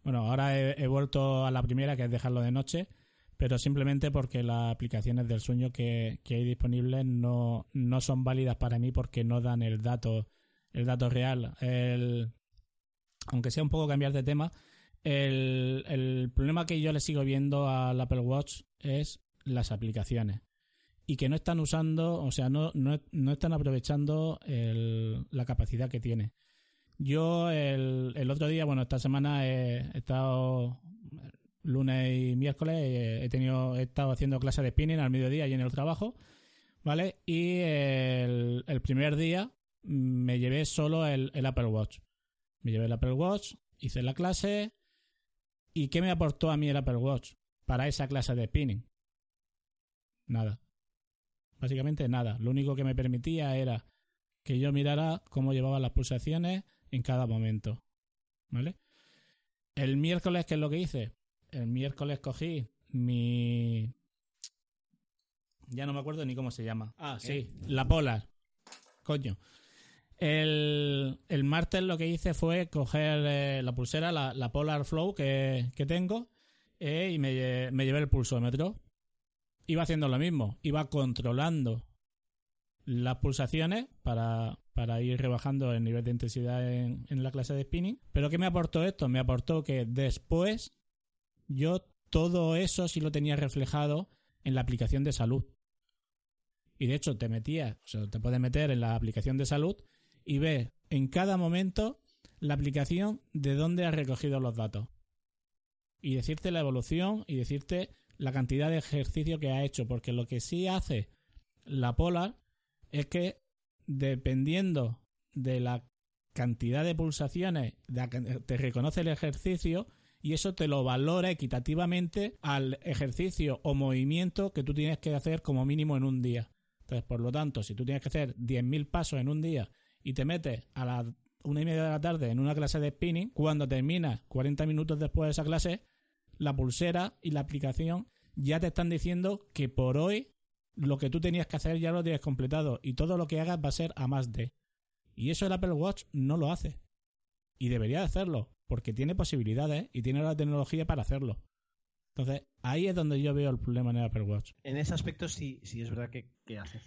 bueno, ahora he, he vuelto a la primera que es dejarlo de noche, pero simplemente porque las aplicaciones del sueño que, que, hay disponibles no, no son válidas para mí porque no dan el dato el dato real. El, aunque sea un poco cambiar de tema, el, el, problema que yo le sigo viendo al Apple Watch es las aplicaciones y que no están usando, o sea, no, no, no están aprovechando la capacidad que tiene. Yo el, el, otro día, bueno, esta semana he estado lunes y miércoles he tenido he estado haciendo clases de spinning al mediodía y en el trabajo vale y el, primer día me llevé solo el, el, Apple Watch. Me llevé el Apple Watch hice la clase y qué me aportó a mí el Apple Watch para esa clase de spinning nada. Básicamente nada. Lo único que me permitía era que yo mirara cómo llevaba las pulsaciones en cada momento vale el miércoles qué es lo que hice el miércoles cogí mi. Ya no me acuerdo ni cómo se llama. Ah, sí, la Polar. Coño. El, el martes lo que hice fue coger eh, la pulsera, la, la, Polar Flow que, que tengo, eh, y me, me, llevé el pulsómetro. Iba haciendo lo mismo, iba controlando las pulsaciones para, para ir rebajando el nivel de intensidad en, en la clase de spinning. Pero ¿qué me aportó esto? Me aportó que después yo todo eso sí lo tenía reflejado en la aplicación de salud. Y de hecho te metías, o sea, te puedes meter en la aplicación de salud y ves en cada momento la aplicación de dónde has recogido los datos. Y decirte la evolución y decirte la cantidad de ejercicio que ha hecho. Porque lo que sí hace la Polar es que dependiendo de la cantidad de pulsaciones, te reconoce el ejercicio y eso te lo valora equitativamente al ejercicio o movimiento que tú tienes que hacer como mínimo en un día. Entonces, por lo tanto, si tú tienes que hacer 10.000 pasos en un día y te metes a las una y media de la tarde en una clase de spinning, cuando terminas 40 minutos después de esa clase, la pulsera y la aplicación ya te están diciendo que por hoy lo que tú tenías que hacer ya lo tienes completado y todo lo que hagas va a ser a más de. Y eso el Apple Watch no lo hace. Y debería de hacerlo, porque tiene posibilidades y tiene la tecnología para hacerlo. Entonces, ahí es donde yo veo el problema en el Apple Watch. En ese aspecto sí, sí es verdad que, hace,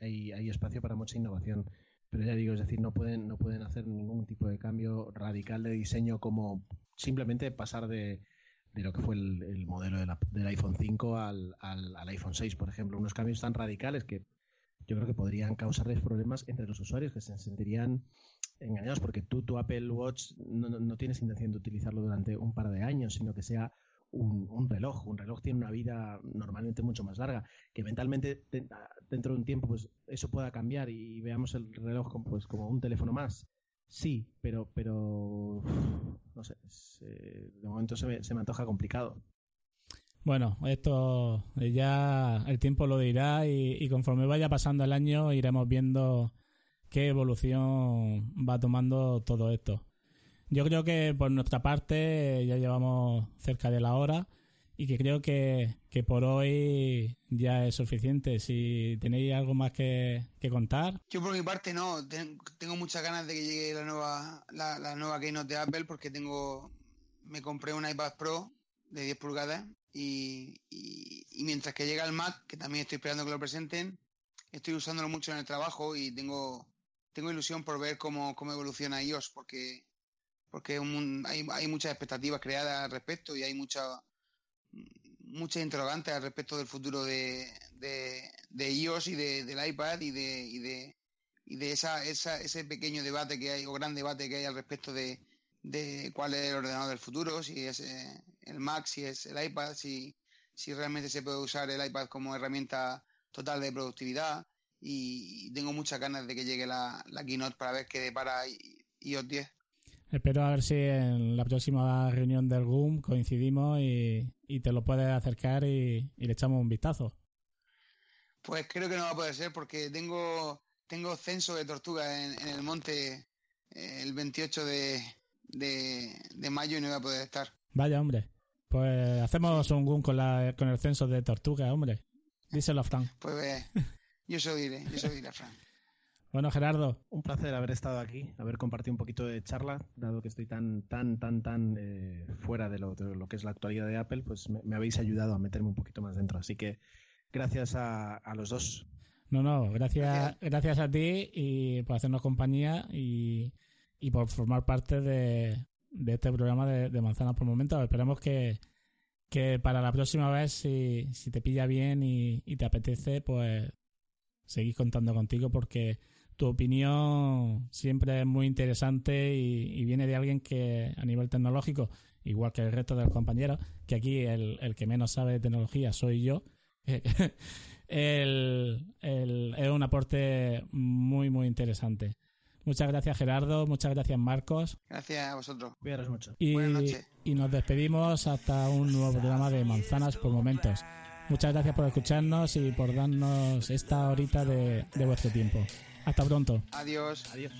hay, espacio para mucha innovación. Pero ya digo, es decir, no pueden, no pueden hacer ningún tipo de cambio radical de diseño como simplemente pasar de, de lo que fue el, el modelo del iPhone 5 al, al, al iPhone 6, por ejemplo. Unos cambios tan radicales que yo creo que podrían causarles problemas entre los usuarios que se sentirían engañados porque tú tu Apple Watch no, no, tienes intención de utilizarlo durante un par de años, sino que sea un, un, reloj. Un reloj tiene una vida normalmente mucho más larga, que mentalmente dentro de un tiempo pues eso pueda cambiar y veamos el reloj como, pues, como un teléfono más. Sí, pero, pero no sé, eh, de momento se me, se me antoja complicado. Bueno, esto ya el tiempo lo dirá y, conforme vaya pasando el año iremos viendo qué evolución va tomando todo esto. Yo creo que por nuestra parte ya llevamos cerca de la hora y que creo que, por hoy ya es suficiente. Si tenéis algo más que, contar. Yo por mi parte no, tengo muchas ganas de que llegue la nueva, la, nueva Keynote de Apple porque tengo, me compré un iPad Pro de 10 pulgadas y, mientras que llega el Mac, que también estoy esperando que lo presenten, estoy usándolo mucho en el trabajo y tengo, tengo ilusión por ver cómo, cómo evoluciona iOS porque, porque hay, hay muchas expectativas creadas al respecto y hay mucha, muchas interrogantes al respecto del futuro de, de, iOS y de, del iPad y de, y de, y de esa, esa, ese pequeño debate que hay o gran debate que hay al respecto de, de cuál es el ordenador del futuro, si es eh, el Mac, si es el iPad, si, si realmente se puede usar el iPad como herramienta total de productividad. Y, tengo muchas ganas de que llegue la, la keynote para ver qué depara iOS 10. Espero a ver si en la próxima reunión del GUM coincidimos y, te lo puedes acercar y, le echamos un vistazo. Pues creo que no va a poder ser porque tengo, tengo censo de tortuga en, el monte eh, el 28 de, de, mayo y no voy a poder estar. Vaya, hombre. Pues hacemos un GUM con, la, con el censo de tortuga, hombre. Díselo a. Pues ve, <laughs> yo se lo diré, yo se lo diré a Fran. <laughs> Bueno, Gerardo. Un placer haber estado aquí, haber compartido un poquito de charla, dado que estoy tan, tan, tan, tan eh, fuera de lo, que es la actualidad de Apple, pues me, habéis ayudado a meterme un poquito más dentro. Así que gracias a, los dos. No, no, gracias, gracias, a ti y por hacernos compañía y, por formar parte de, este programa de, Manzanas por Momentos. Esperemos que, que para la próxima vez, si, si te pilla bien y, y te apetece, pues seguís contando contigo porque tu opinión siempre es muy interesante y, viene de alguien que a nivel tecnológico, igual que el resto de los compañeros, que aquí el, que menos sabe de tecnología soy yo, <laughs> el, es un aporte muy, muy interesante. Muchas gracias Gerardo, muchas gracias Marcos. Gracias a vosotros. Cuidaros mucho. Y, y nos despedimos hasta un nuevo programa de Manzanas por Momentos. Muchas gracias por escucharnos y por darnos esta horita de, de vuestro tiempo. Hasta pronto. Adiós. Adiós.